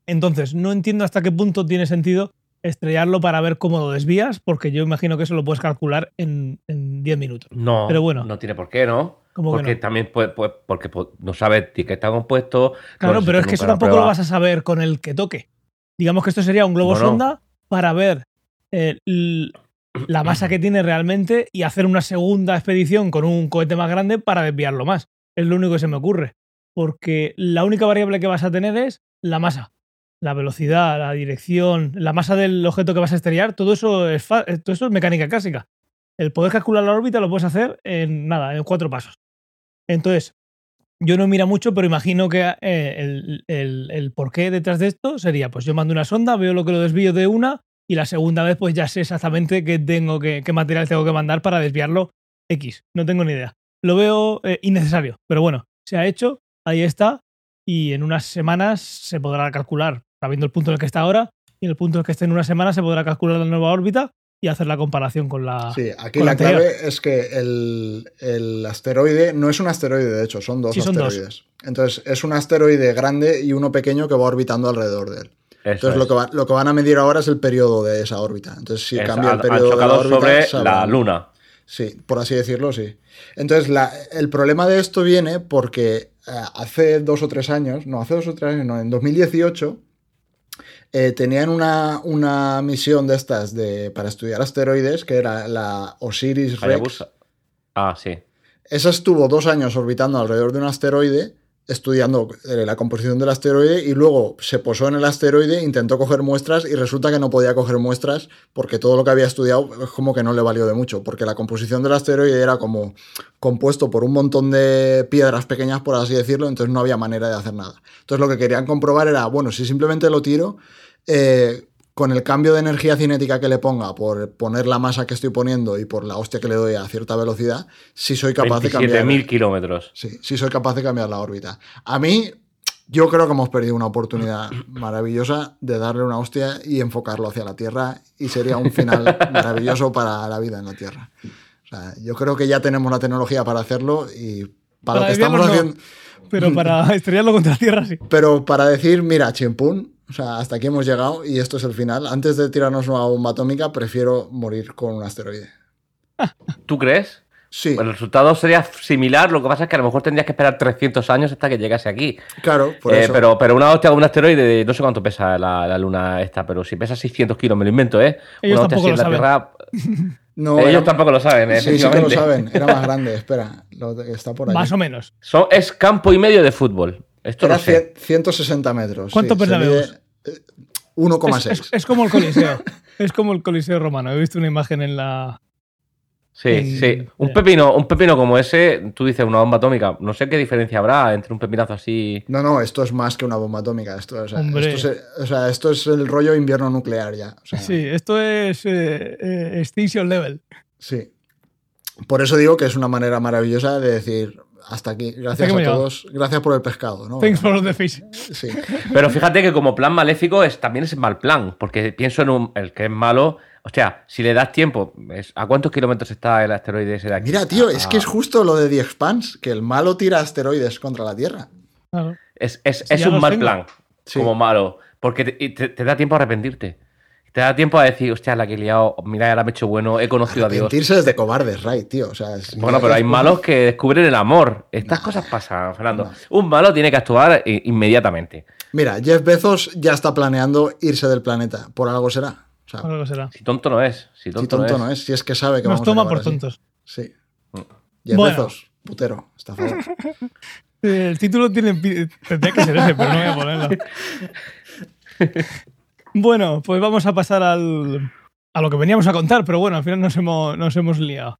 Entonces, no entiendo hasta qué punto tiene sentido estrellarlo para ver cómo lo desvías, porque yo imagino que eso lo puedes calcular en, en 10 minutos. No, Pero bueno. no tiene por qué, ¿no? ¿Cómo que Porque no? también puede, puede- porque po- no sabes de qué está compuesto. Claro, pero es que eso tampoco lo vas a saber con el que toque. Digamos que esto sería un globo Bueno. sonda para ver eh, la masa que tiene realmente y hacer una segunda expedición con un cohete más grande para desviarlo más. Es lo único que se me ocurre. Porque la única variable que vas a tener es la masa. La velocidad, la dirección, la masa del objeto que vas a estrellar, todo eso es, eh, todo eso es mecánica clásica. El poder calcular la órbita lo puedes hacer en nada, en cuatro pasos. Entonces, yo no mira mucho, pero imagino que eh, el, el- el porqué detrás de esto sería, pues yo mando una sonda, veo lo que lo desvío de una y la segunda vez pues ya sé exactamente qué tengo que, qué material tengo que mandar para desviarlo X. No tengo ni idea. Lo veo eh, innecesario, pero bueno, se ha hecho, ahí está y en unas semanas se podrá calcular, sabiendo el punto en el que está ahora y en el punto en el que esté en una semana se podrá calcular la nueva órbita y hacer la comparación con la... Sí, aquí la clave es que el, el asteroide no es un asteroide, de hecho, son dos Sí, son dos. asteroides. Entonces, es un asteroide grande y uno pequeño que va orbitando alrededor de él. Entonces, lo que, va- lo que van a medir ahora es el periodo de esa órbita. Entonces, si Es- cambia el periodo han de la órbita, sobre la luna. Sí, por así decirlo, sí. Entonces, la- el problema de esto viene porque eh, hace dos o tres años, no, hace dos o tres años, no, en 2018, eh, tenían una, una misión de estas de, para estudiar asteroides, que era la Osiris Rex. Hayabusa. Ah, sí. Esa estuvo dos años orbitando alrededor de un asteroide, estudiando eh, la composición del asteroide, y luego se posó en el asteroide, intentó coger muestras y resulta que no podía coger muestras porque todo lo que había estudiado es como que no le valió de mucho, porque la composición del asteroide era como compuesto por un montón de piedras pequeñas, por así decirlo, entonces no había manera de hacer nada. Entonces lo que querían comprobar era, bueno, si simplemente lo tiro, eh, con el cambio de energía cinética que le ponga por poner la masa que estoy poniendo y por la hostia que le doy a cierta velocidad, si soy capaz de cambiar. 27.000 kilómetros. Sí, sí soy capaz de cambiar la órbita. A mí, yo creo que hemos perdido una oportunidad maravillosa de darle una hostia y enfocarlo hacia la Tierra y sería un final maravilloso para la vida en la Tierra. O sea, yo creo que ya tenemos la tecnología para hacerlo y para, Para lo que estamos no. haciendo... Pero para estrellarlo contra la Tierra, sí. Pero para decir, mira, chimpún, o sea, hasta aquí hemos llegado y esto es el final. Antes de tirarnos una bomba atómica, prefiero morir con un asteroide. ¿Tú crees? Sí, El resultado sería similar, lo que pasa es que a lo mejor tendrías que esperar 300 años hasta que llegase aquí. claro, por Eh, eso. pero, pero una hostia con un asteroide, de- no sé cuánto pesa la, la luna esta, pero si pesa 600 kilos, me lo invento, ¿eh? Ellos una hostia así en la Tierra. No, Ellos era- tampoco lo saben, ¿eh? Sí, sí que lo saben. Era más grande, espera. Lo, está por ahí. Más o menos. Es campo y medio de fútbol. Esto Era lo sé. 100 160 metros. ¿Cuánto sí, Bernabéu? eh, 1,6. Es, es- es como el Coliseo. es como el Coliseo romano. He visto una imagen en la. Sí, en- sí. Un eh. pepino, un pepino como ese, tú dices una bomba atómica. No sé qué diferencia habrá entre un pepinazo así. No, no, esto es más que una bomba atómica. Esto, o sea, esto, se- o sea, esto es el rollo invierno nuclear ya. o sea, Sí, esto es eh, eh, Extinction Level. sí. Por eso digo que es una manera maravillosa de decir hasta aquí. Gracias a todos. Gracias por el pescado. ¿no? Thanks for the fish. Sí. Pero fíjate que como plan maléfico es, también es mal plan, porque pienso en un, el que es malo. Hostia, si le das tiempo, ¿a cuántos kilómetros está el asteroide ese de aquí? Mira, tío, es que es justo lo de The Expanse, que el malo tira asteroides contra la Tierra. Claro. Es, es- Si es un mal tengo. plan, Sí. como malo. Porque te, y te- te da tiempo a arrepentirte. Te da tiempo a decir, hostia, la que he liado, mira, ahora me he hecho bueno, he conocido a Dios. Mentirse es de cobardes, Ray, tío. O sea, es- Bueno, pero hay malos que descubren el amor. Estas cosas pasan, Fernando. Un malo tiene que actuar eh, inmediatamente. Mira, Jeff Bezos ya está planeando irse del planeta. Por algo será. O sea, Algo será. Si tonto no es. Si tonto, si tonto no no es. si es que sabe que Nos vamos a toma por así. tontos. Sí. Jeff Bueno. Bezos, putero, estafador. El título tiene. Tendría que ser ese, pero no voy a ponerlo. Bueno, pues vamos a pasar al, a lo que veníamos a contar, pero bueno, al final nos hemos, nos hemos liado.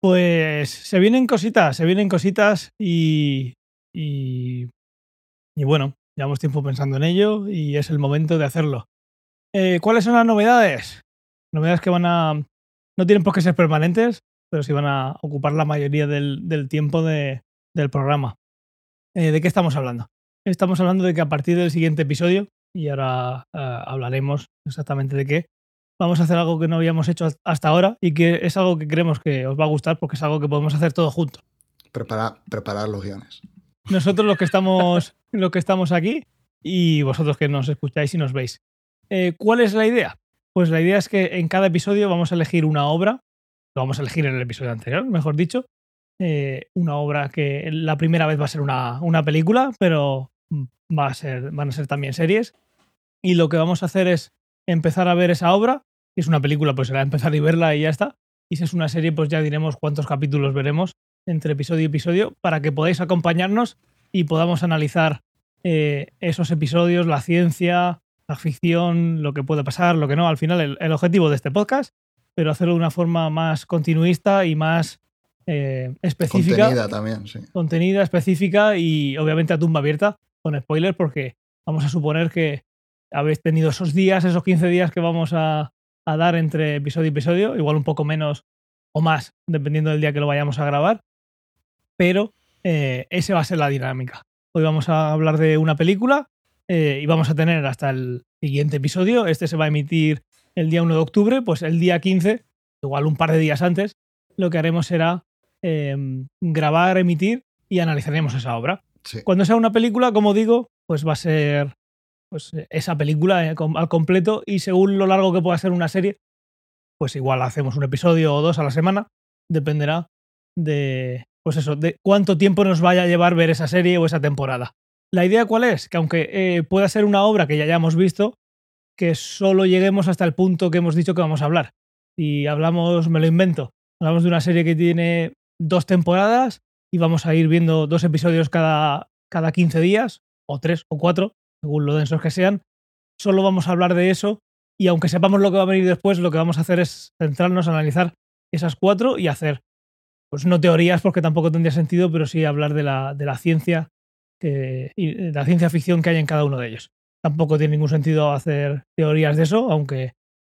Pues se vienen cositas, se vienen cositas y, y, y bueno, llevamos tiempo pensando en ello y es el momento de hacerlo. Eh, ¿Cuáles son las novedades? Novedades que van a... no tienen por qué ser permanentes, pero sí van a ocupar la mayoría del, del tiempo de, del programa. Eh, ¿De qué estamos hablando? Estamos hablando de que a partir del siguiente episodio, y ahora eh, hablaremos exactamente de qué, vamos a hacer algo que no habíamos hecho hasta ahora y que es algo que creemos que os va a gustar porque es algo que podemos hacer todos juntos. Prepara, preparar los guiones. Nosotros los que estamos, los que estamos aquí y vosotros que nos escucháis y nos veis. Eh, ¿Cuál es la idea? Pues la idea es que en cada episodio vamos a elegir una obra, lo vamos a elegir en el episodio anterior, mejor dicho, eh, una obra que la primera vez va a ser una, una película, pero va a ser, van a ser también series. Y lo que vamos a hacer es empezar a ver esa obra. Si es una película, pues será empezar y verla y ya está. Y si es una serie, pues ya diremos cuántos capítulos veremos entre episodio y episodio para que podáis acompañarnos y podamos analizar eh, esos episodios, la ciencia, la ficción, lo que puede pasar, lo que no. Al final, el, el objetivo de este podcast, pero hacerlo de una forma más continuista y más eh, específica. Contenida también, sí. Contenida, específica y obviamente a tumba abierta con spoilers porque vamos a suponer que habéis tenido esos días, esos 15 días que vamos a, a dar entre episodio y episodio, igual un poco menos o más, dependiendo del día que lo vayamos a grabar, pero eh, esa va a ser la dinámica. Hoy vamos a hablar de una película eh, y vamos a tener hasta el siguiente episodio. Este se va a emitir el día 1 de octubre, pues el día 15, igual un par de días antes, lo que haremos será eh, grabar, emitir y analizaremos esa obra. Sí. Cuando sea una película, como digo, pues va a ser pues, esa película eh, al completo y según lo largo que pueda ser una serie, pues igual hacemos un episodio o dos a la semana, dependerá de, pues eso, de cuánto tiempo nos vaya a llevar ver esa serie o esa temporada. La idea cuál es? Que aunque eh, pueda ser una obra que ya hayamos visto, que solo lleguemos hasta el punto que hemos dicho que vamos a hablar. Si hablamos, me lo invento, hablamos de una serie que tiene dos temporadas y vamos a ir viendo dos episodios cada, cada 15 días, o tres o cuatro, según lo densos que sean, solo vamos a hablar de eso y aunque sepamos lo que va a venir después, lo que vamos a hacer es centrarnos analizar esas cuatro y hacer, pues no teorías porque tampoco tendría sentido, pero sí hablar de la, de la ciencia que, y de la ciencia ficción que hay en cada uno de ellos. Tampoco tiene ningún sentido hacer teorías de eso, aunque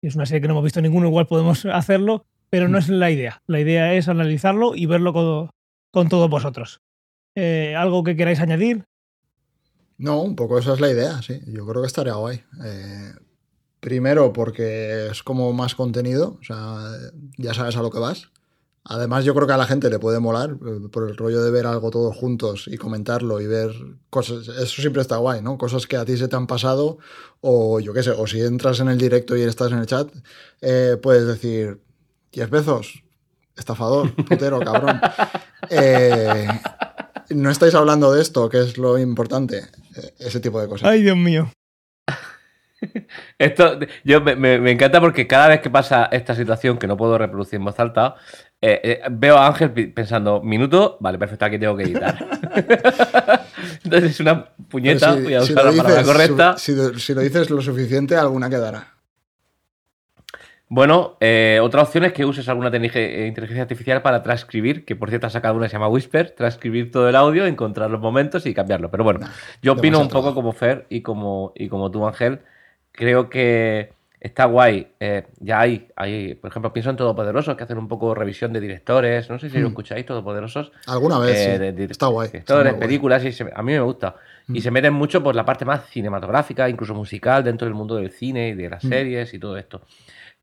es una serie que no hemos visto ninguno, igual podemos hacerlo, pero no es la idea. La idea es analizarlo y verlo con, con todos vosotros. Eh, ¿Algo que queráis añadir? No, un poco esa es la idea, sí. Yo creo que estaría guay. Eh, primero porque es como más contenido, o sea, ya sabes a lo que vas. Además, yo creo que a la gente le puede molar eh, por el rollo de ver algo todos juntos y comentarlo y ver cosas. Eso siempre está guay, ¿no? Cosas que a ti se te han pasado o yo qué sé, o si entras en el directo y estás en el chat, eh, puedes decir 10 besos, estafador, putero, cabrón. Eh, no estáis hablando de esto, que es lo importante. Eh, Ese tipo de cosas. Ay, Dios mío. Esto, yo me, me- me encanta porque cada vez que pasa esta situación que no puedo reproducir en voz alta, eh, eh, veo a Ángel pensando, minuto, vale, perfecto, aquí tengo que editar. Entonces es una puñeta, si- voy a si usar lo la palabra correcta. Si, si lo dices lo suficiente, alguna quedará. Bueno, eh, otra opción es que uses alguna eh, inteligencia artificial para transcribir, que por cierto ha sacado una que se llama Whisper, transcribir todo el audio, encontrar los momentos y cambiarlo. Pero bueno, Nah, yo opino un poco como Fer y como, y como tú, Ángel. Creo que está guay. Eh, ya hay, hay, por ejemplo, pienso en Todopoderosos, que hacen un poco revisión de directores. No sé si lo Hmm. escucháis, Todopoderosos. Alguna vez, Eh, sí. de- de- Está guay. está películas, y se- a mí me gusta. Y Mm. se meten mucho por la parte más cinematográfica, incluso musical, dentro del mundo del cine y de las Mm. series y todo esto.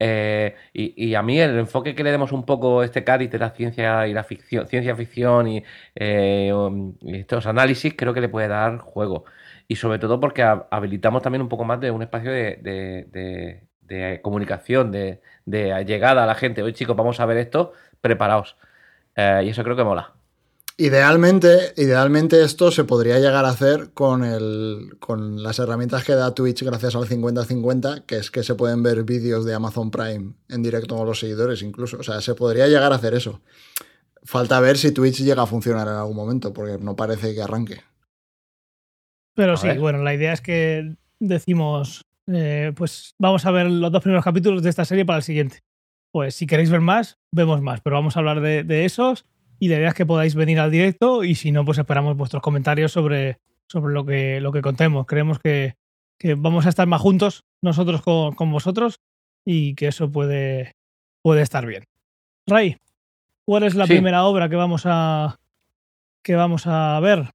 Eh, y, a mí el enfoque que le demos un poco este cádiz de la ciencia y la ficción, ciencia ficción y, eh, y estos análisis creo que le puede dar juego. Y sobre todo porque ha- habilitamos también un poco más de un espacio de, comunicación, de, llegada a la gente. Oye chicos, vamos a ver esto, preparaos. Eh, y eso creo que mola. Idealmente, idealmente esto se podría llegar a hacer con, el, con las herramientas que da Twitch gracias al 50-50, que es que se pueden ver vídeos de Amazon Prime en directo con los seguidores incluso. O sea, se podría llegar a hacer eso. Falta ver si Twitch llega a funcionar en algún momento, porque no parece que arranque. Pero A sí, ver. bueno, la idea es que decimos, eh, pues vamos a ver los dos primeros capítulos de esta serie para el siguiente. Pues si queréis ver más, vemos más, pero vamos a hablar de, de esos y la idea es que podáis venir al directo y si no, pues esperamos vuestros comentarios sobre, sobre lo, que, lo que contemos. Creemos que, que vamos a estar más juntos nosotros con, con vosotros y que eso puede, puede estar bien. Ray, ¿cuál es la Sí. primera obra que vamos a, que vamos a ver?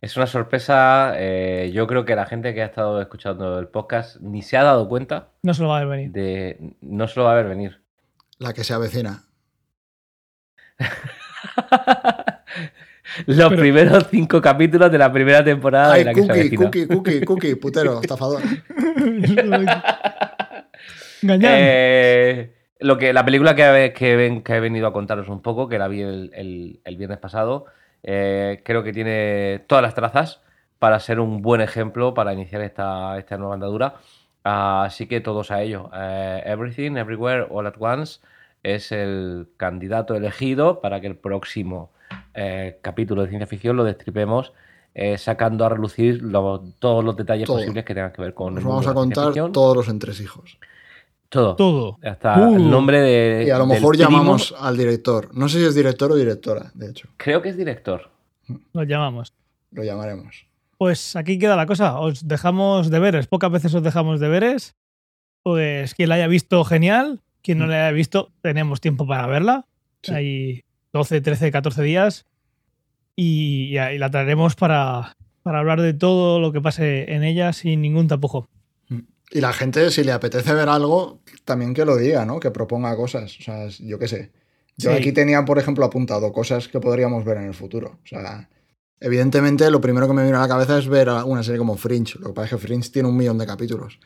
Es una sorpresa. eh, yo creo que la gente que ha estado escuchando el podcast ni se ha dado cuenta No se lo va a ver venir. de. No se lo va a ver venir. La que se avecina. Los Pero- primeros cinco capítulos de la primera temporada Ay, de la que se cookie, cookie, cookie, cookie, putero, estafador. Eh, lo que, la película que, he- que, ven- que he venido a contaros un poco, que la vi el, el- el viernes pasado, eh, creo que tiene todas las trazas para ser un buen ejemplo para iniciar esta, esta nueva andadura. Así que todos a ello. Eh, Everything, Everywhere, All at Once es el candidato elegido para que el próximo eh, capítulo de ciencia ficción lo destripemos. eh, sacando a relucir lo- todos los detalles Todo. posibles que tengan que ver con Nos vamos a contar todos los entresijos. Todo. Todo. Hasta Uh. el nombre de. Y a lo mejor primo- llamamos al director. No sé si es director o directora, de hecho. Creo que es director. Lo llamamos. Lo llamaremos. Pues aquí queda la cosa. Os dejamos deberes. Pocas veces os dejamos deberes. Pues quien la haya visto, genial. Quien no la haya visto, tenemos tiempo para verla. Sí. Hay 12, 13, 14 días. Y, la traeremos para, para hablar de todo lo que pase en ella sin ningún tapujo. Y la gente, si le apetece ver algo, también que lo diga, ¿no? Que proponga cosas. O sea, yo qué sé. Yo Sí. aquí tenía, por ejemplo, apuntado cosas que podríamos ver en el futuro. O sea, evidentemente lo primero que me vino a la cabeza es ver una serie como Fringe. Lo que pasa es que Fringe tiene un millón de capítulos.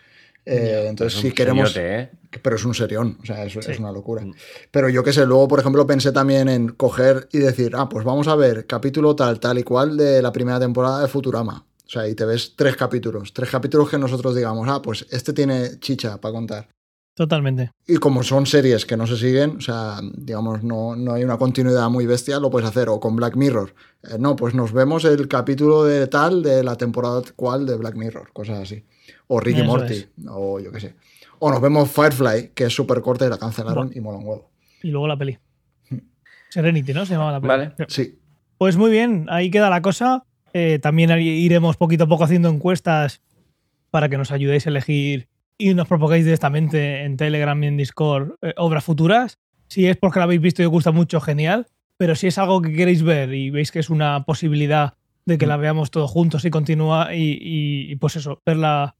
Eh, entonces, Es si queremos... seriote, ¿eh? Pero es un serión, o sea, es, una locura. Mm. Pero yo qué sé, luego, por ejemplo, pensé también en coger y decir, ah, pues vamos a ver capítulo tal, tal y cual de la primera temporada de Futurama. O sea, y te ves tres capítulos, tres capítulos que nosotros digamos, ah, pues este tiene chicha para contar. Totalmente. Y como son series que no se siguen, o sea, digamos, no, no hay una continuidad muy bestia, lo puedes hacer. O con Black Mirror. Eh, no, pues nos vemos el capítulo de tal de la temporada cual de Black Mirror, cosas así. O Ricky Eso Morty, es. o yo qué sé. O nos vemos Firefly, que es súper corta y la cancelaron y mola un huevo. Y luego la peli. Serenity, ¿no? Se llamaba la peli. Vale. Sí, Pues muy bien, ahí queda la cosa. Eh, también iremos poquito a poco haciendo encuestas para que nos ayudéis a elegir y nos propongáis directamente en Telegram y en Discord eh, obras futuras. Si es porque la habéis visto y os gusta mucho, genial. Pero si es algo que queréis ver y veis que es una posibilidad de que la veamos todos juntos y continúa y, y- y, pues eso, verla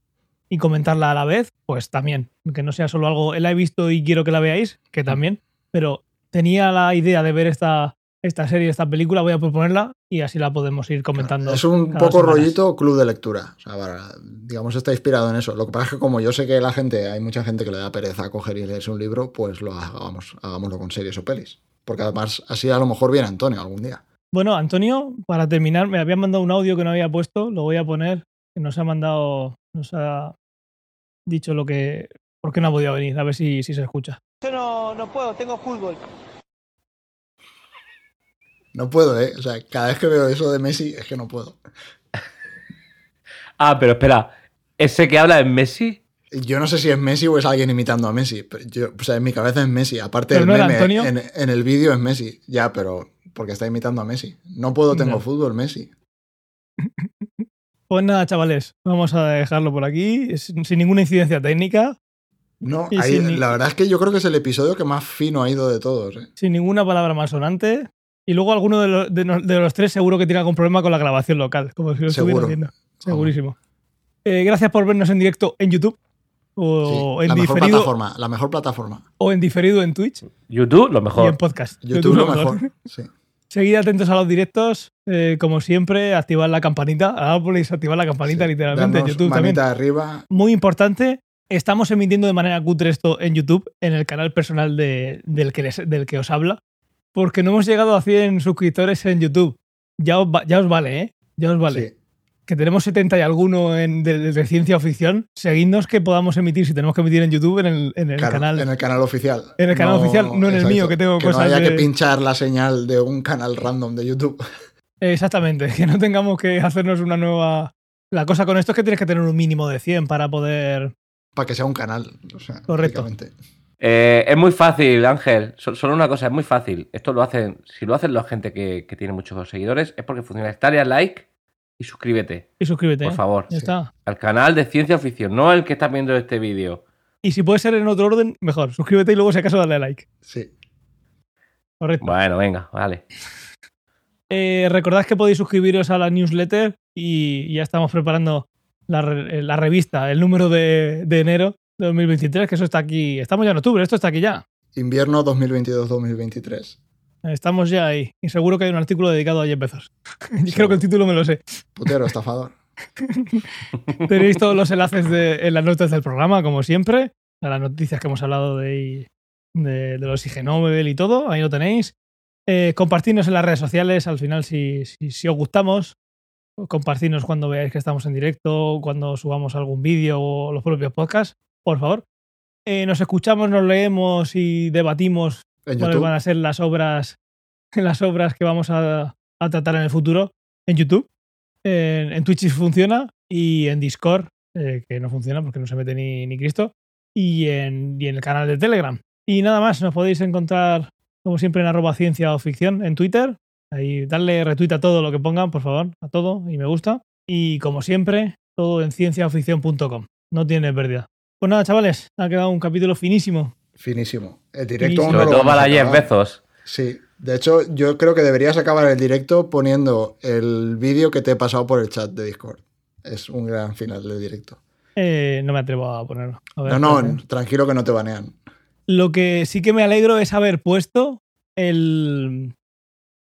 y comentarla a la vez, pues también. Que no sea solo algo, la he visto y quiero que la veáis, que también. Pero tenía la idea de ver esta, esta serie, esta película, voy a proponerla y así la podemos ir comentando. es un poco semanas. rollito club de lectura. O sea, para- digamos, está inspirado en eso. Lo que pasa es que como yo sé que la gente, hay mucha gente que le da pereza coger y leerse un libro, pues lo hagamos, hagámoslo con series o pelis. Porque además así a lo mejor viene Antonio algún día. Bueno, Antonio, para terminar, me había mandado un audio que no había puesto, lo voy a poner, que nos ha mandado, nos ha dicho lo que, por qué no ha podido venir, a ver si, si se escucha. Yo no, no puedo, tengo fútbol. No puedo, ¿eh? O sea, cada vez que veo eso de Messi es que no puedo. Ah, pero espera. ¿Ese que habla es Messi? Yo no sé si es Messi o es alguien imitando a Messi. Pero yo, o sea, en mi cabeza es Messi. Aparte ¿Pero del no meme, en, en el vídeo es Messi. Ya, pero porque está imitando a Messi. No puedo, tengo No. fútbol, Messi. Pues nada, chavales, vamos a dejarlo por aquí, sin, sin ninguna incidencia técnica, No, Y ahí- sin ni- la verdad es que yo creo que es el episodio que más fino ha ido de todos. ¿eh? sin ninguna palabra malsonante. Y luego alguno de, los- de no- de los tres seguro que tiene algún problema con la grabación local, como si lo estuviera Seguro. haciendo. Segurísimo. Eh, gracias por vernos en directo en YouTube o, Sí, en la mejor diferido, plataforma, la mejor plataforma. o en diferido en Twitch YouTube, lo y mejor. en podcast. YouTube lo mejor. Sí. Seguid atentos a los directos, eh, como siempre, activad la campanita. Ahora podéis activar la campanita Sí. literalmente en YouTube también. arriba. Muy importante, estamos emitiendo de manera cutre esto en YouTube, en el canal personal de- del, que les- del que os habla, porque no hemos llegado a 100 suscriptores en YouTube. Ya os, va- ya os vale, ¿eh? Ya os vale. Sí. Que tenemos 70 y alguno en, de, de ciencia o ficción, seguidnos que podamos emitir, si tenemos que emitir en YouTube, en el, en el Claro, canal. En el canal oficial. En el canal oficial, no en el mío, que tengo que cosas no haya de- que pinchar la señal de un canal random de YouTube. Exactamente, que no tengamos que hacernos una nueva... La cosa con esto es que tienes que tener un mínimo de 100 para poder... Para que sea un canal. O sea, Correcto. Eh, es muy fácil, Ángel. So- Solo una cosa, es muy fácil. Esto lo hacen, si lo hacen la gente que, que tiene muchos seguidores, es porque funciona. Dale al like y suscríbete, Y suscríbete. por ¿eh? favor. Ya está. Al canal de Ciencia Ficción, no el que está viendo este vídeo. Y si puede ser en otro orden, mejor. Suscríbete y luego si acaso dale a like. Sí. Correcto. Bueno, venga, vale. Eh, recordad que podéis suscribiros a la newsletter y ya estamos preparando la, re- la revista, el número de, de enero de 2023, que eso está aquí. Estamos ya en octubre, esto está aquí ya. Invierno 2022-2023. Estamos ya ahí. Y seguro que hay un artículo dedicado a Jeff Bezos. Y Creo que el título me lo sé. Putero, estafador. Tenéis todos los enlaces de- en las notas del programa, como siempre. A las noticias que hemos hablado de, de, de los IG Nobel y todo. Ahí lo tenéis. Eh, compartirnos en las redes sociales. Al final, si, si, si os gustamos, compartirnos cuando veáis que estamos en directo, cuando subamos algún vídeo o los propios podcasts, por favor. Eh, nos escuchamos, nos leemos y debatimos En cuáles van a ser las obras, las obras que vamos a, a tratar en el futuro en YouTube. En, en Twitch funciona y en Discord, eh, que no funciona porque no se mete ni, ni Cristo, y en, y en el canal de Telegram. Y nada más, nos podéis encontrar, como siempre, en arroba ciencia o ficción en Twitter. Ahí darle retweet a todo lo que pongan, por favor, a todo, y me gusta. Y como siempre, todo en cienciaoficción.com. No tiene pérdida. Pues nada, chavales, ha quedado un capítulo finísimo. Finísimo. El directo Finísimo. Sobre todo para Jeff. Bezos. Sí. De hecho, yo creo que deberías acabar el directo poniendo el vídeo que te he pasado por el chat de Discord. Es un gran final del directo. Eh, no me atrevo a ponerlo. A ver, No, no, tranquilo que no te banean. Lo que sí que me alegro es haber puesto el.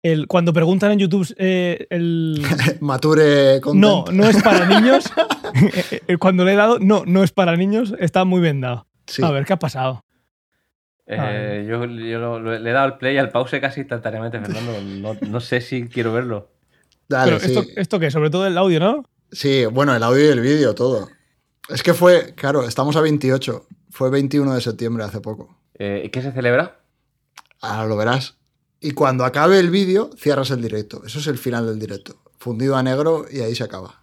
el cuando preguntan en YouTube eh, el. Mature content. No, no es para niños. Eh, cuando le he dado, no, no es para niños, está muy bien dado. Sí. A ver, ¿qué ha pasado? Eh, yo yo lo- lo- le he dado al play al pause casi instantáneamente, Fernando. No, no sé si quiero verlo. Dale, Pero sí. esto, esto qué, sobre todo el audio, ¿no? Sí, bueno, el audio y el vídeo, todo. Es que fue, claro, estamos a 28. Fue 21 de septiembre hace poco. Eh, ¿Qué se celebra? Ahora lo verás. Y cuando acabe el vídeo, cierras el directo. Eso es el final del directo. Fundido a negro y ahí se acaba.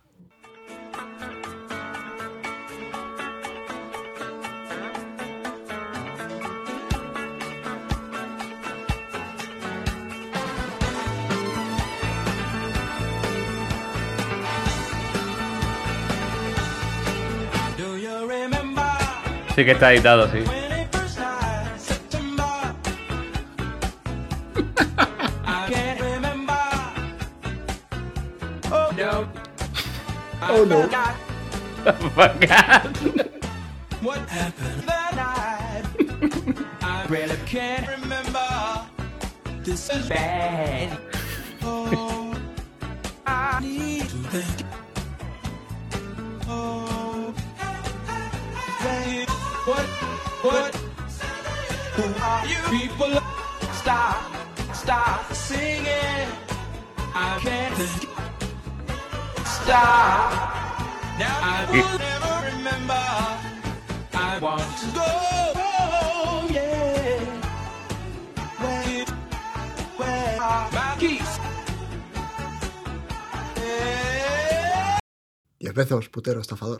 Sí que está editado, sí. 21st night, September? I can't remember. Oh no. Oh, no. forgot what happened that night. I really can't remember. This is bad. Oh, I need to think. What? Who are you people? Stop, stop singing. I can't. Stop. Now I will never remember. I want to go, yeah. Where, where are my keys? Yeah. 10 pesos, putero, estafador.